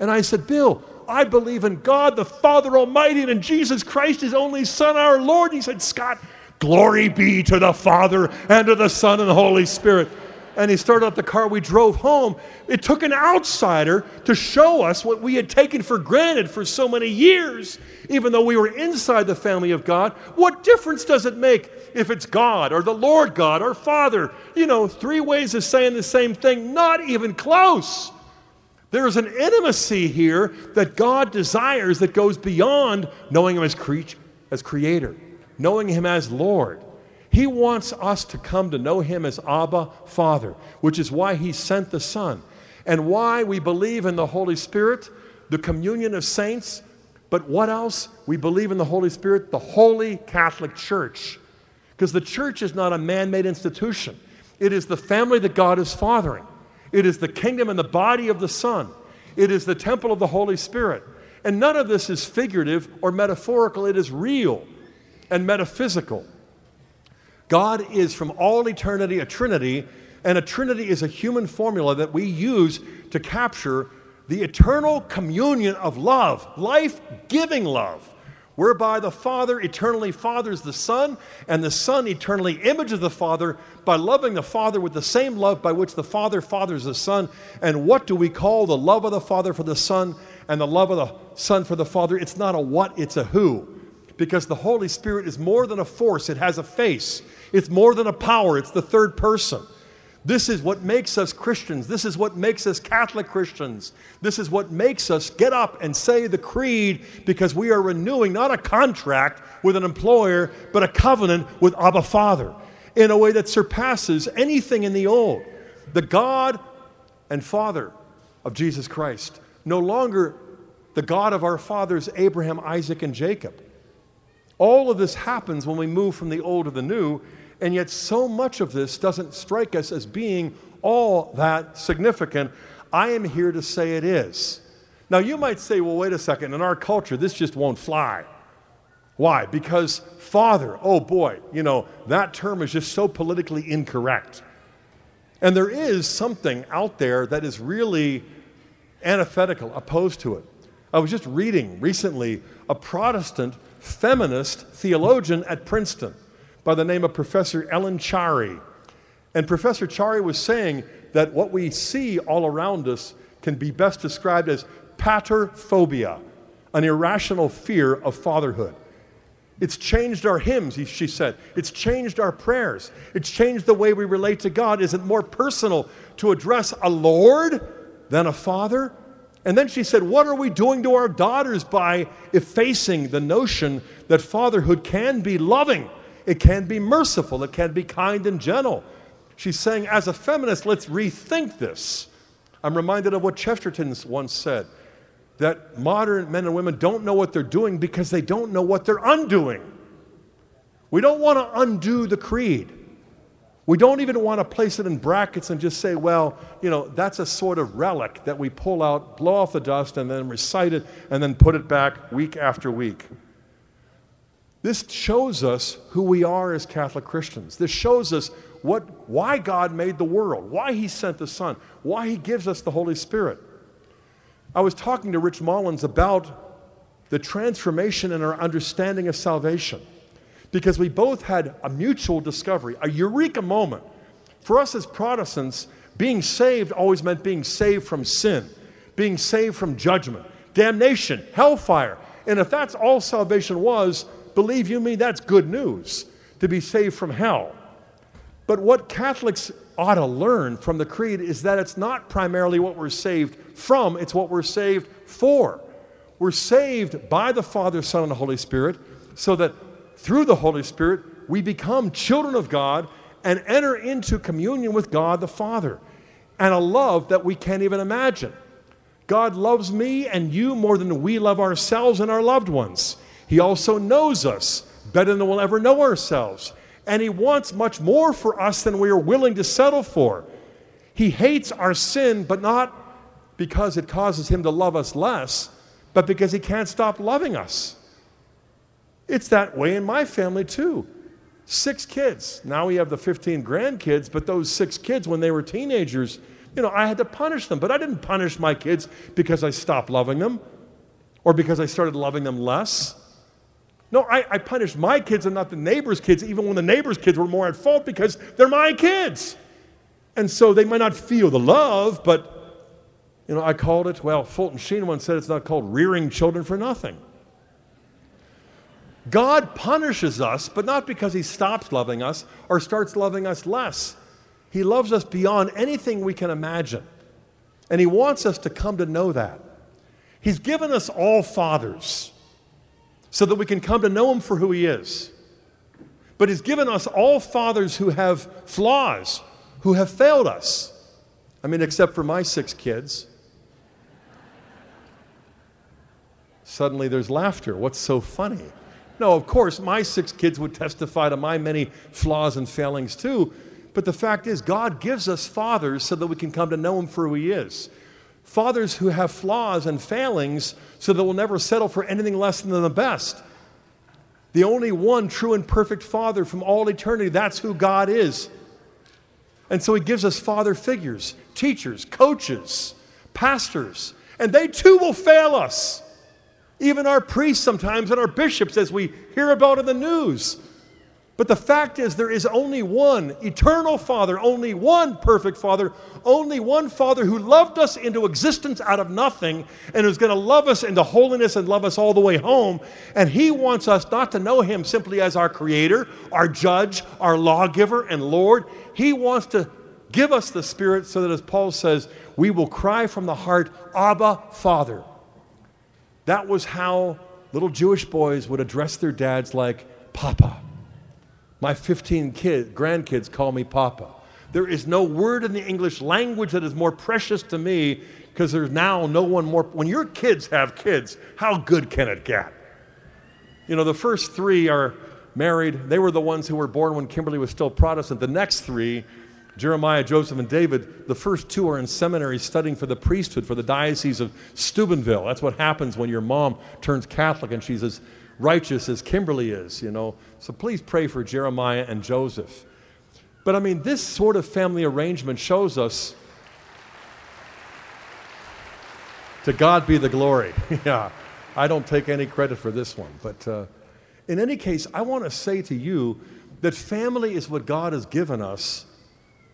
And I said, Bill, I believe in God the Father Almighty and in Jesus Christ, his only Son, our Lord. He said, Scott, Glory be to the Father and to the Son and the Holy Spirit. And he started up the car. We drove home. It took an outsider to show us what we had taken for granted for so many years, even though we were inside the family of God. What difference does it make if it's God or the Lord God or Father? You know, three ways of saying the same thing, not even close. There is an intimacy here that God desires that goes beyond knowing Him as, cre- as Creator knowing Him as Lord. He wants us to come to know Him as Abba, Father, which is why He sent the Son and why we believe in the Holy Spirit, the communion of saints. But what else? We believe in the Holy Spirit, the Holy Catholic Church. Because the church is not a man made institution, it is the family that God is fathering, it is the kingdom and the body of the Son, it is the temple of the Holy Spirit. And none of this is figurative or metaphorical, it is real and metaphysical. God is from all eternity a Trinity, and a Trinity is a human formula that we use to capture the eternal communion of love, life giving love, whereby the Father eternally fathers the Son, and the Son eternally images the Father by loving the Father with the same love by which the Father fathers the Son. And what do we call the love of the Father for the Son and the love of the Son for the Father? It's not a what, it's a who because the Holy Spirit is more than a force, it has a face. It's more than a power, it's the third person. This is what makes us Christians. This is what makes us Catholic Christians. This is what makes us get up and say the creed because we are renewing not a contract with an employer, but a covenant with Abba Father in a way that surpasses anything in the old. The God and Father of Jesus Christ, no longer the God of our fathers, Abraham, Isaac, and Jacob all of this happens when we move from the old to the new, And yet, so much of this doesn't strike us as being all that significant. I am here to say it is. Now, you might say, well, wait a second, in our culture, this just won't fly. Why? Because father, oh boy, you know, that term is just so politically incorrect. And there is something out there that is really antithetical, opposed to it. I was just reading recently a Protestant feminist theologian at Princeton by the name of Professor Ellen Charry. And Professor Charry was saying that what we see all around us can be best described as paterphobia, an irrational fear of fatherhood. It's changed our hymns, she said. It's changed our prayers. It's changed the way we relate to God. Is it more personal to address a Lord than a father? And then she said, What are we doing to our daughters by effacing the notion that fatherhood can be loving, it can be merciful, it can be kind and gentle? She's saying, as a feminist, let's rethink this. I'm reminded of what Chesterton once said that modern men and women don't know what they're doing because they don't know what they're undoing. We don't want to undo the creed. We don't even want to place it in brackets and just say, well, you know, that's a sort of relic that we pull out, blow off the dust, and then recite it, and then put it back week after week. This shows us who we are as Catholic Christians. This shows us what, why God made the world, why He sent the Son, why He gives us the Holy Spirit. I was talking to Rich Mullins about the transformation in our understanding of salvation because we both had a mutual discovery, a eureka moment. For us as Protestants, being saved always meant being saved from sin, being saved from judgment, damnation, hellfire. And if that's all salvation was, believe you me, that's good news to be saved from hell. But what Catholics ought to learn from the creed is that it's not primarily what we're saved from, it's what we're saved for. We're saved by the Father, Son, and the Holy Spirit so that through the Holy Spirit, we become children of God and enter into communion with God the Father and a love that we can't even imagine. God loves me and you more than we love ourselves and our loved ones. He also knows us better than we'll ever know ourselves. And He wants much more for us than we are willing to settle for. He hates our sin, but not because it causes Him to love us less, but because He can't stop loving us. It's that way in my family too. Six kids. Now we have the 15 grandkids, but those six kids, when they were teenagers, you know, I had to punish them. But I didn't punish my kids because I stopped loving them or because I started loving them less. No, I, I punished my kids and not the neighbor's kids, even when the neighbor's kids were more at fault because they're my kids. And so they might not feel the love, but, you know, I called it, well, Fulton Sheen once said it's not called rearing children for nothing. God punishes us, but not because He stops loving us or starts loving us less. He loves us beyond anything we can imagine. And He wants us to come to know that. He's given us all fathers so that we can come to know Him for who He is. But He's given us all fathers who have flaws, who have failed us. I mean, except for my six kids. Suddenly there's laughter. What's so funny? No, of course, my six kids would testify to my many flaws and failings too. But the fact is, God gives us fathers so that we can come to know Him for who He is. Fathers who have flaws and failings so that we'll never settle for anything less than the best. The only one true and perfect Father from all eternity, that's who God is. And so He gives us father figures, teachers, coaches, pastors, and they too will fail us. Even our priests sometimes and our bishops, as we hear about in the news. But the fact is, there is only one eternal Father, only one perfect Father, only one Father who loved us into existence out of nothing and who's going to love us into holiness and love us all the way home. And He wants us not to know Him simply as our Creator, our Judge, our Lawgiver, and Lord. He wants to give us the Spirit so that, as Paul says, we will cry from the heart, Abba, Father. That was how little Jewish boys would address their dads like, Papa. My 15 kid, grandkids call me Papa. There is no word in the English language that is more precious to me because there's now no one more. When your kids have kids, how good can it get? You know, the first three are married. They were the ones who were born when Kimberly was still Protestant. The next three, Jeremiah, Joseph, and David, the first two are in seminary studying for the priesthood for the Diocese of Steubenville. That's what happens when your mom turns Catholic and she's as righteous as Kimberly is, you know. So please pray for Jeremiah and Joseph. But I mean, this sort of family arrangement shows us to God be the glory. yeah, I don't take any credit for this one. But uh, in any case, I want to say to you that family is what God has given us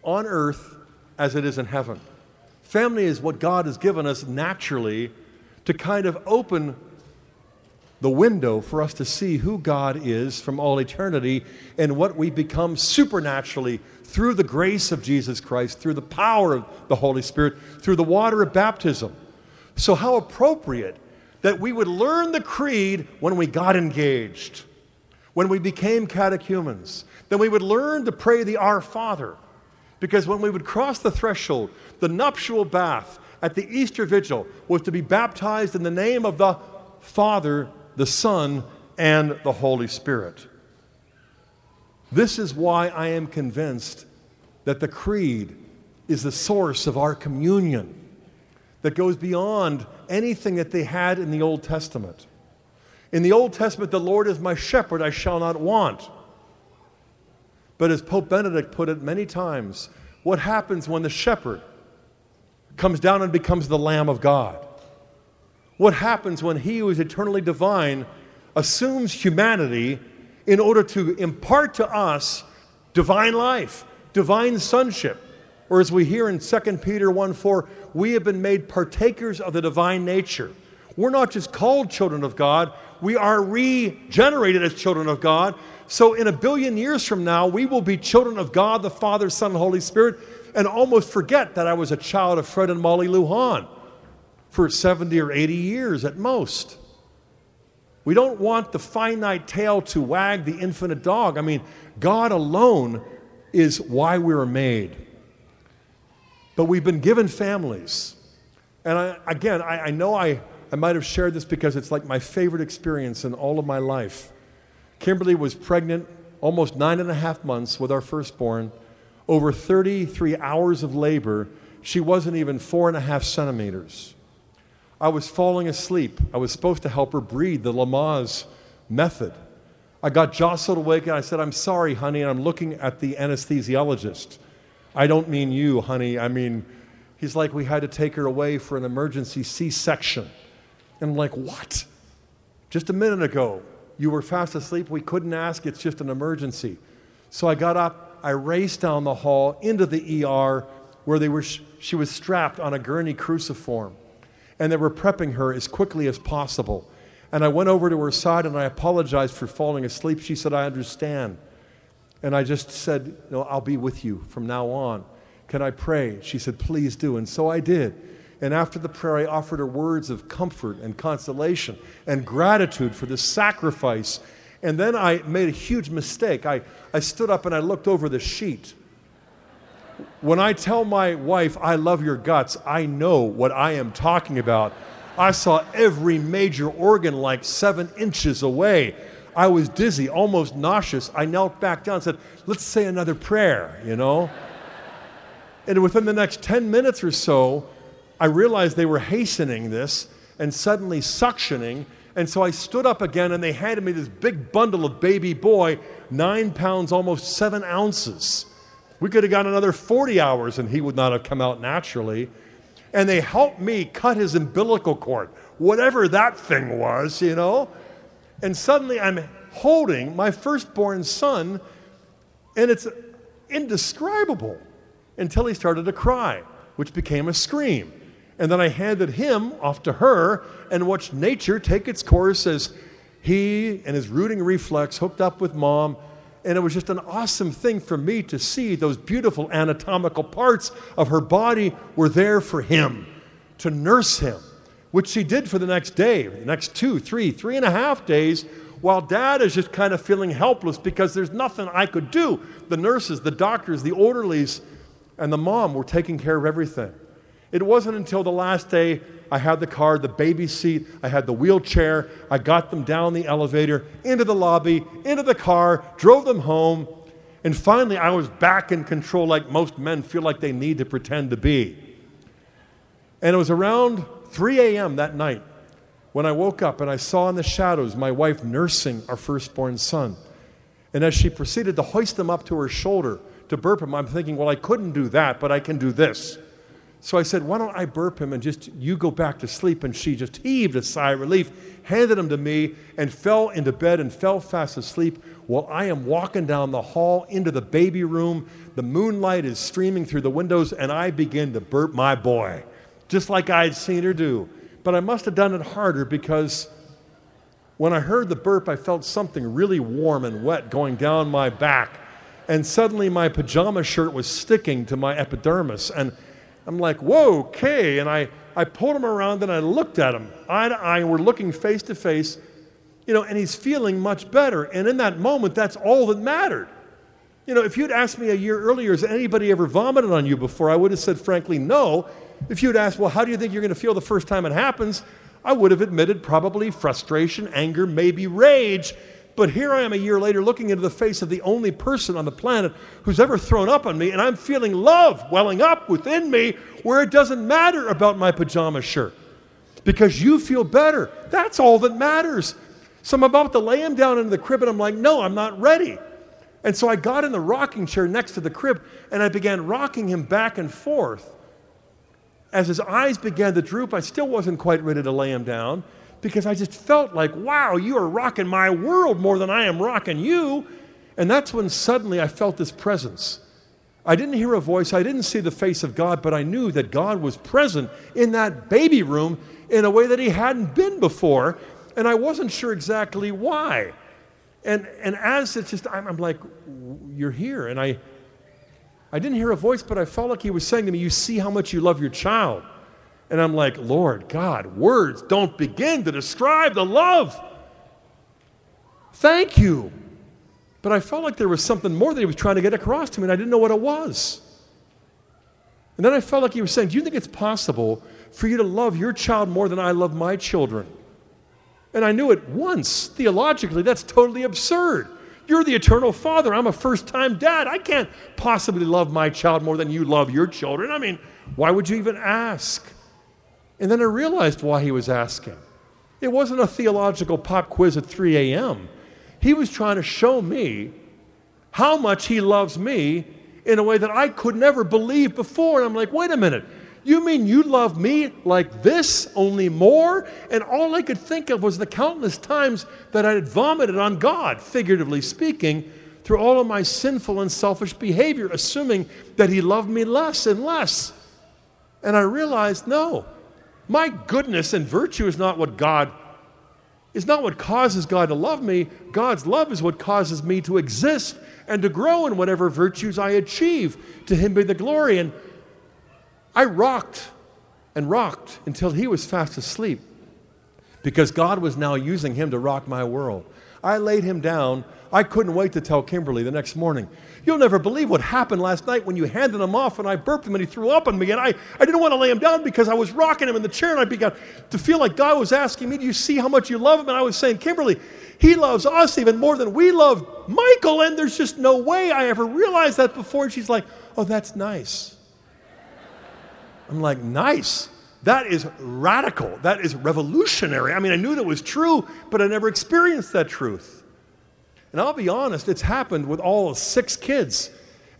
on earth as it is in heaven. Family is what God has given us naturally to kind of open the window for us to see who God is from all eternity and what we become supernaturally through the grace of Jesus Christ, through the power of the Holy Spirit, through the water of baptism. So, how appropriate that we would learn the creed when we got engaged, when we became catechumens, then we would learn to pray the Our Father. Because when we would cross the threshold, the nuptial bath at the Easter Vigil was to be baptized in the name of the Father, the Son, and the Holy Spirit. This is why I am convinced that the Creed is the source of our communion that goes beyond anything that they had in the Old Testament. In the Old Testament, the Lord is my shepherd, I shall not want. But as Pope Benedict put it many times, what happens when the shepherd comes down and becomes the Lamb of God? what happens when he who is eternally divine assumes humanity in order to impart to us divine life, divine sonship. Or as we hear in 2 Peter 1 4, we have been made partakers of the divine nature. We're not just called children of God, we are regenerated as children of God. So, in a billion years from now, we will be children of God, the Father, Son, and Holy Spirit, and almost forget that I was a child of Fred and Molly Lujan for 70 or 80 years at most. We don't want the finite tail to wag the infinite dog. I mean, God alone is why we were made. But we've been given families. And I, again, I, I know I, I might have shared this because it's like my favorite experience in all of my life. Kimberly was pregnant almost nine and a half months with our firstborn. Over 33 hours of labor, she wasn't even four and a half centimeters. I was falling asleep. I was supposed to help her breathe, the Lamaze method. I got jostled awake and I said, I'm sorry, honey, and I'm looking at the anesthesiologist. I don't mean you, honey. I mean, he's like, we had to take her away for an emergency C section. And I'm like, what? Just a minute ago, you were fast asleep. We couldn't ask. It's just an emergency. So I got up. I raced down the hall into the ER where they were, she was strapped on a gurney cruciform and they were prepping her as quickly as possible. And I went over to her side and I apologized for falling asleep. She said, I understand. And I just said, No, I'll be with you from now on. Can I pray? She said, Please do. And so I did. And after the prayer, I offered her words of comfort and consolation and gratitude for the sacrifice. And then I made a huge mistake. I, I stood up and I looked over the sheet when I tell my wife I love your guts, I know what I am talking about. I saw every major organ like seven inches away. I was dizzy, almost nauseous. I knelt back down and said, Let's say another prayer, you know? and within the next 10 minutes or so, I realized they were hastening this and suddenly suctioning. And so I stood up again and they handed me this big bundle of baby boy, nine pounds, almost seven ounces. We could have got another 40 hours and he would not have come out naturally. And they helped me cut his umbilical cord, whatever that thing was, you know. And suddenly I'm holding my firstborn son, and it's indescribable until he started to cry, which became a scream. And then I handed him off to her and watched nature take its course as he and his rooting reflex hooked up with mom and it was just an awesome thing for me to see those beautiful anatomical parts of her body were there for him, to nurse him, which she did for the next day, the next two, three, three and a half days, while dad is just kind of feeling helpless because there's nothing I could do. The nurses, the doctors, the orderlies, and the mom were taking care of everything. It wasn't until the last day I had the car, the baby seat, I had the wheelchair. I got them down the elevator, into the lobby, into the car, drove them home. And finally, I was back in control like most men feel like they need to pretend to be. And it was around 3 a.m. that night when I woke up and I saw in the shadows my wife nursing our firstborn son. And as she proceeded to hoist him up to her shoulder to burp him, I'm thinking, well, I couldn't do that, but I can do this. So I said, Why don't I burp him and just you go back to sleep? And she just heaved a sigh of relief, handed him to me, and fell into bed and fell fast asleep while I am walking down the hall into the baby room. The moonlight is streaming through the windows, and I begin to burp my boy, just like I'd seen her do. But I must have done it harder because when I heard the burp, I felt something really warm and wet going down my back. And suddenly my pajama shirt was sticking to my epidermis. And I'm like, whoa, okay. And I, I pulled him around and I looked at him. Eye to eye, and we're looking face to face, you know, and he's feeling much better. And in that moment, that's all that mattered. You know, if you'd asked me a year earlier, has anybody ever vomited on you before? I would have said, frankly, no. If you'd asked, well, how do you think you're going to feel the first time it happens? I would have admitted probably frustration, anger, maybe rage. But here I am a year later looking into the face of the only person on the planet who's ever thrown up on me, and I'm feeling love welling up within me where it doesn't matter about my pajama shirt. Because you feel better. That's all that matters. So I'm about to lay him down into the crib, and I'm like, no, I'm not ready. And so I got in the rocking chair next to the crib, and I began rocking him back and forth. As his eyes began to droop, I still wasn't quite ready to lay him down because I just felt like, wow, you are rocking my world more than I am rocking you. And that's when suddenly I felt this presence. I didn't hear a voice, I didn't see the face of God, but I knew that God was present in that baby room in a way that He hadn't been before. And I wasn't sure exactly why. And, and as it's just, I'm, I'm like, you're here. And I, I didn't hear a voice, but I felt like He was saying to me, You see how much you love your child. And I'm like, Lord God, words don't begin to describe the love. Thank you. But I felt like there was something more that he was trying to get across to me, and I didn't know what it was. And then I felt like he was saying, Do you think it's possible for you to love your child more than I love my children? And I knew at once. Theologically, that's totally absurd. You're the eternal father. I'm a first time dad. I can't possibly love my child more than you love your children. I mean, why would you even ask? And then I realized why he was asking. It wasn't a theological pop quiz at 3 a.m. He was trying to show me how much he loves me in a way that I could never believe before. And I'm like, wait a minute. You mean you love me like this, only more? And all I could think of was the countless times that I had vomited on God, figuratively speaking, through all of my sinful and selfish behavior, assuming that He loved me less and less. And I realized, no, my goodness and virtue is not what God is not what causes God to love me. God's love is what causes me to exist and to grow in whatever virtues I achieve. To him be the glory. And I rocked and rocked until he was fast asleep because God was now using him to rock my world. I laid him down. I couldn't wait to tell Kimberly the next morning. You'll never believe what happened last night when you handed him off and I burped him and he threw up on me. And I, I didn't want to lay him down because I was rocking him in the chair and I began to feel like God was asking me, Do you see how much you love him? And I was saying, Kimberly, he loves us even more than we love Michael. And there's just no way I ever realized that before. And she's like, Oh, that's nice. I'm like, Nice. That is radical. That is revolutionary. I mean, I knew that was true, but I never experienced that truth. And I'll be honest, it's happened with all six kids.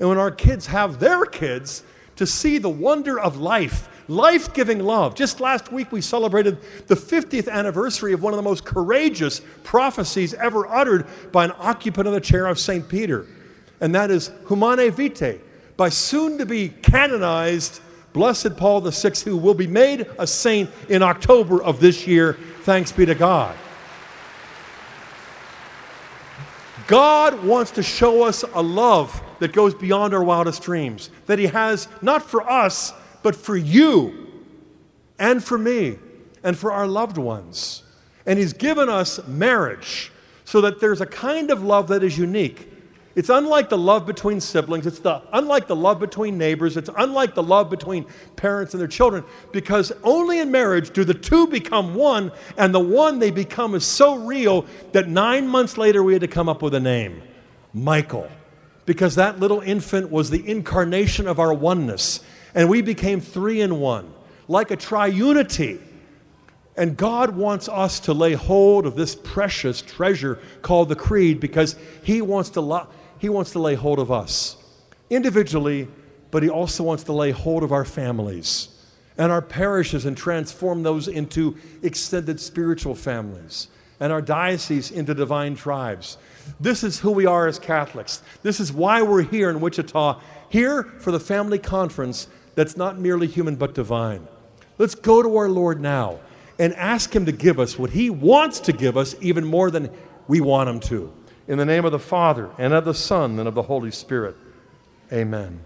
And when our kids have their kids, to see the wonder of life, life giving love. Just last week, we celebrated the 50th anniversary of one of the most courageous prophecies ever uttered by an occupant of the chair of St. Peter. And that is Humanae Vitae, by soon to be canonized Blessed Paul VI, who will be made a saint in October of this year. Thanks be to God. God wants to show us a love that goes beyond our wildest dreams, that He has not for us, but for you and for me and for our loved ones. And He's given us marriage so that there's a kind of love that is unique. It's unlike the love between siblings. It's the, unlike the love between neighbors. It's unlike the love between parents and their children because only in marriage do the two become one, and the one they become is so real that nine months later we had to come up with a name Michael. Because that little infant was the incarnation of our oneness, and we became three in one, like a triunity. And God wants us to lay hold of this precious treasure called the creed because He wants to. Lo- he wants to lay hold of us individually, but He also wants to lay hold of our families and our parishes and transform those into extended spiritual families and our dioceses into divine tribes. This is who we are as Catholics. This is why we're here in Wichita, here for the family conference that's not merely human but divine. Let's go to our Lord now and ask Him to give us what He wants to give us even more than we want Him to. In the name of the Father, and of the Son, and of the Holy Spirit. Amen.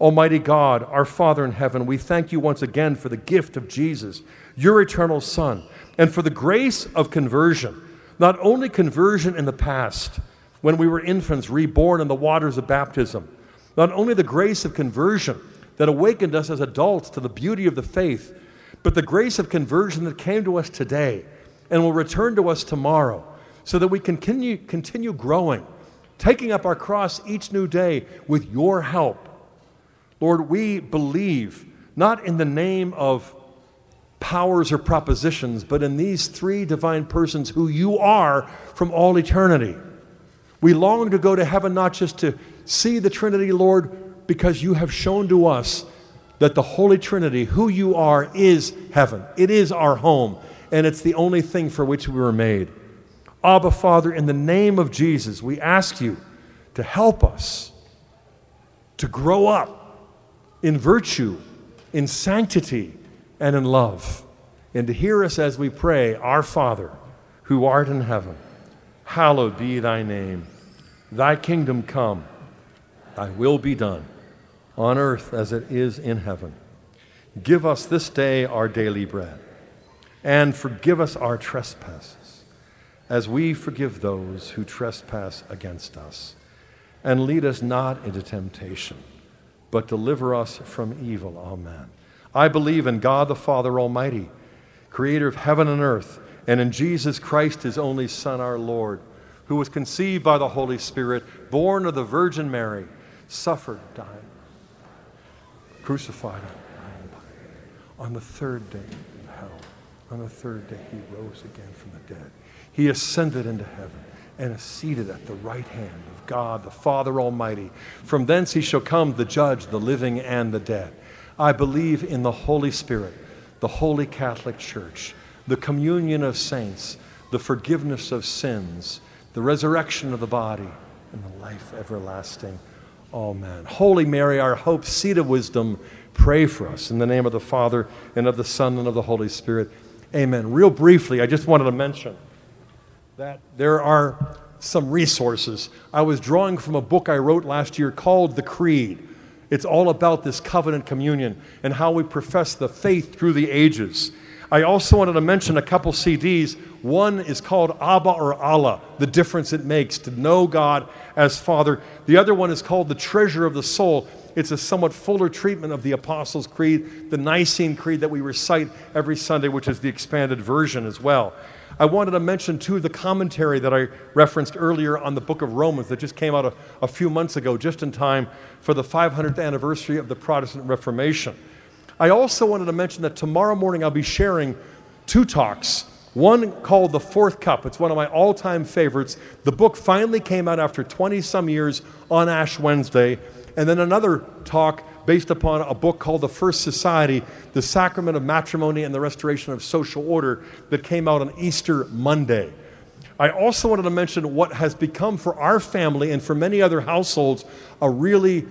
Almighty God, our Father in heaven, we thank you once again for the gift of Jesus, your eternal Son, and for the grace of conversion. Not only conversion in the past, when we were infants reborn in the waters of baptism, not only the grace of conversion that awakened us as adults to the beauty of the faith, but the grace of conversion that came to us today and will return to us tomorrow so that we continue, continue growing, taking up our cross each new day with your help. Lord, we believe not in the name of powers or propositions, but in these three divine persons who you are from all eternity. We long to go to heaven not just to see the Trinity, Lord, because you have shown to us that the Holy Trinity, who you are, is heaven. It is our home, and it's the only thing for which we were made. Abba, Father, in the name of Jesus, we ask you to help us to grow up in virtue, in sanctity, and in love, and to hear us as we pray, Our Father, who art in heaven, hallowed be thy name. Thy kingdom come, thy will be done, on earth as it is in heaven. Give us this day our daily bread, and forgive us our trespasses as we forgive those who trespass against us. And lead us not into temptation, but deliver us from evil. Amen. I believe in God the Father Almighty, creator of heaven and earth, and in Jesus Christ, his only Son, our Lord, who was conceived by the Holy Spirit, born of the Virgin Mary, suffered, died, crucified on the third day in hell. On the third day, he rose again from the dead. He ascended into heaven and is seated at the right hand of God, the Father Almighty. From thence he shall come to judge the living and the dead. I believe in the Holy Spirit, the Holy Catholic Church, the communion of saints, the forgiveness of sins, the resurrection of the body, and the life everlasting. Amen. Holy Mary, our hope, seat of wisdom, pray for us. In the name of the Father, and of the Son, and of the Holy Spirit. Amen. Real briefly, I just wanted to mention that there are some resources. I was drawing from a book I wrote last year called The Creed. It's all about this covenant communion and how we profess the faith through the ages. I also wanted to mention a couple CDs. One is called Abba or Allah, the difference it makes to know God as Father. The other one is called The Treasure of the Soul. It's a somewhat fuller treatment of the Apostles' Creed, the Nicene Creed that we recite every Sunday, which is the expanded version as well. I wanted to mention, too, the commentary that I referenced earlier on the book of Romans that just came out a, a few months ago, just in time for the 500th anniversary of the Protestant Reformation. I also wanted to mention that tomorrow morning I'll be sharing two talks. One called The Fourth Cup. It's one of my all time favorites. The book finally came out after 20 some years on Ash Wednesday. And then another talk based upon a book called The First Society The Sacrament of Matrimony and the Restoration of Social Order that came out on Easter Monday. I also wanted to mention what has become for our family and for many other households a really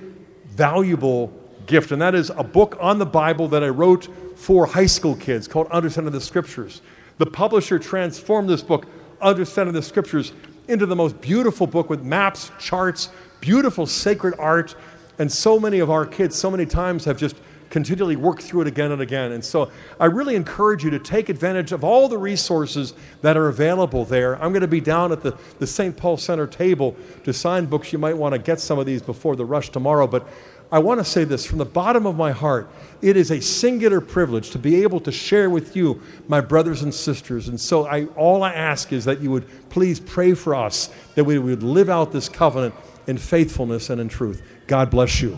valuable gift, and that is a book on the Bible that I wrote for high school kids called Understanding the Scriptures. The publisher transformed this book, Understanding the Scriptures, into the most beautiful book with maps, charts, beautiful sacred art and so many of our kids, so many times, have just continually worked through it again and again. And so I really encourage you to take advantage of all the resources that are available there. I'm going to be down at the, the St. Paul Center table to sign books. You might want to get some of these before the rush tomorrow. But I want to say this from the bottom of my heart. It is a singular privilege to be able to share with you, my brothers and sisters. And so I, all I ask is that you would please pray for us, that we would live out this covenant in faithfulness and in truth. God bless you.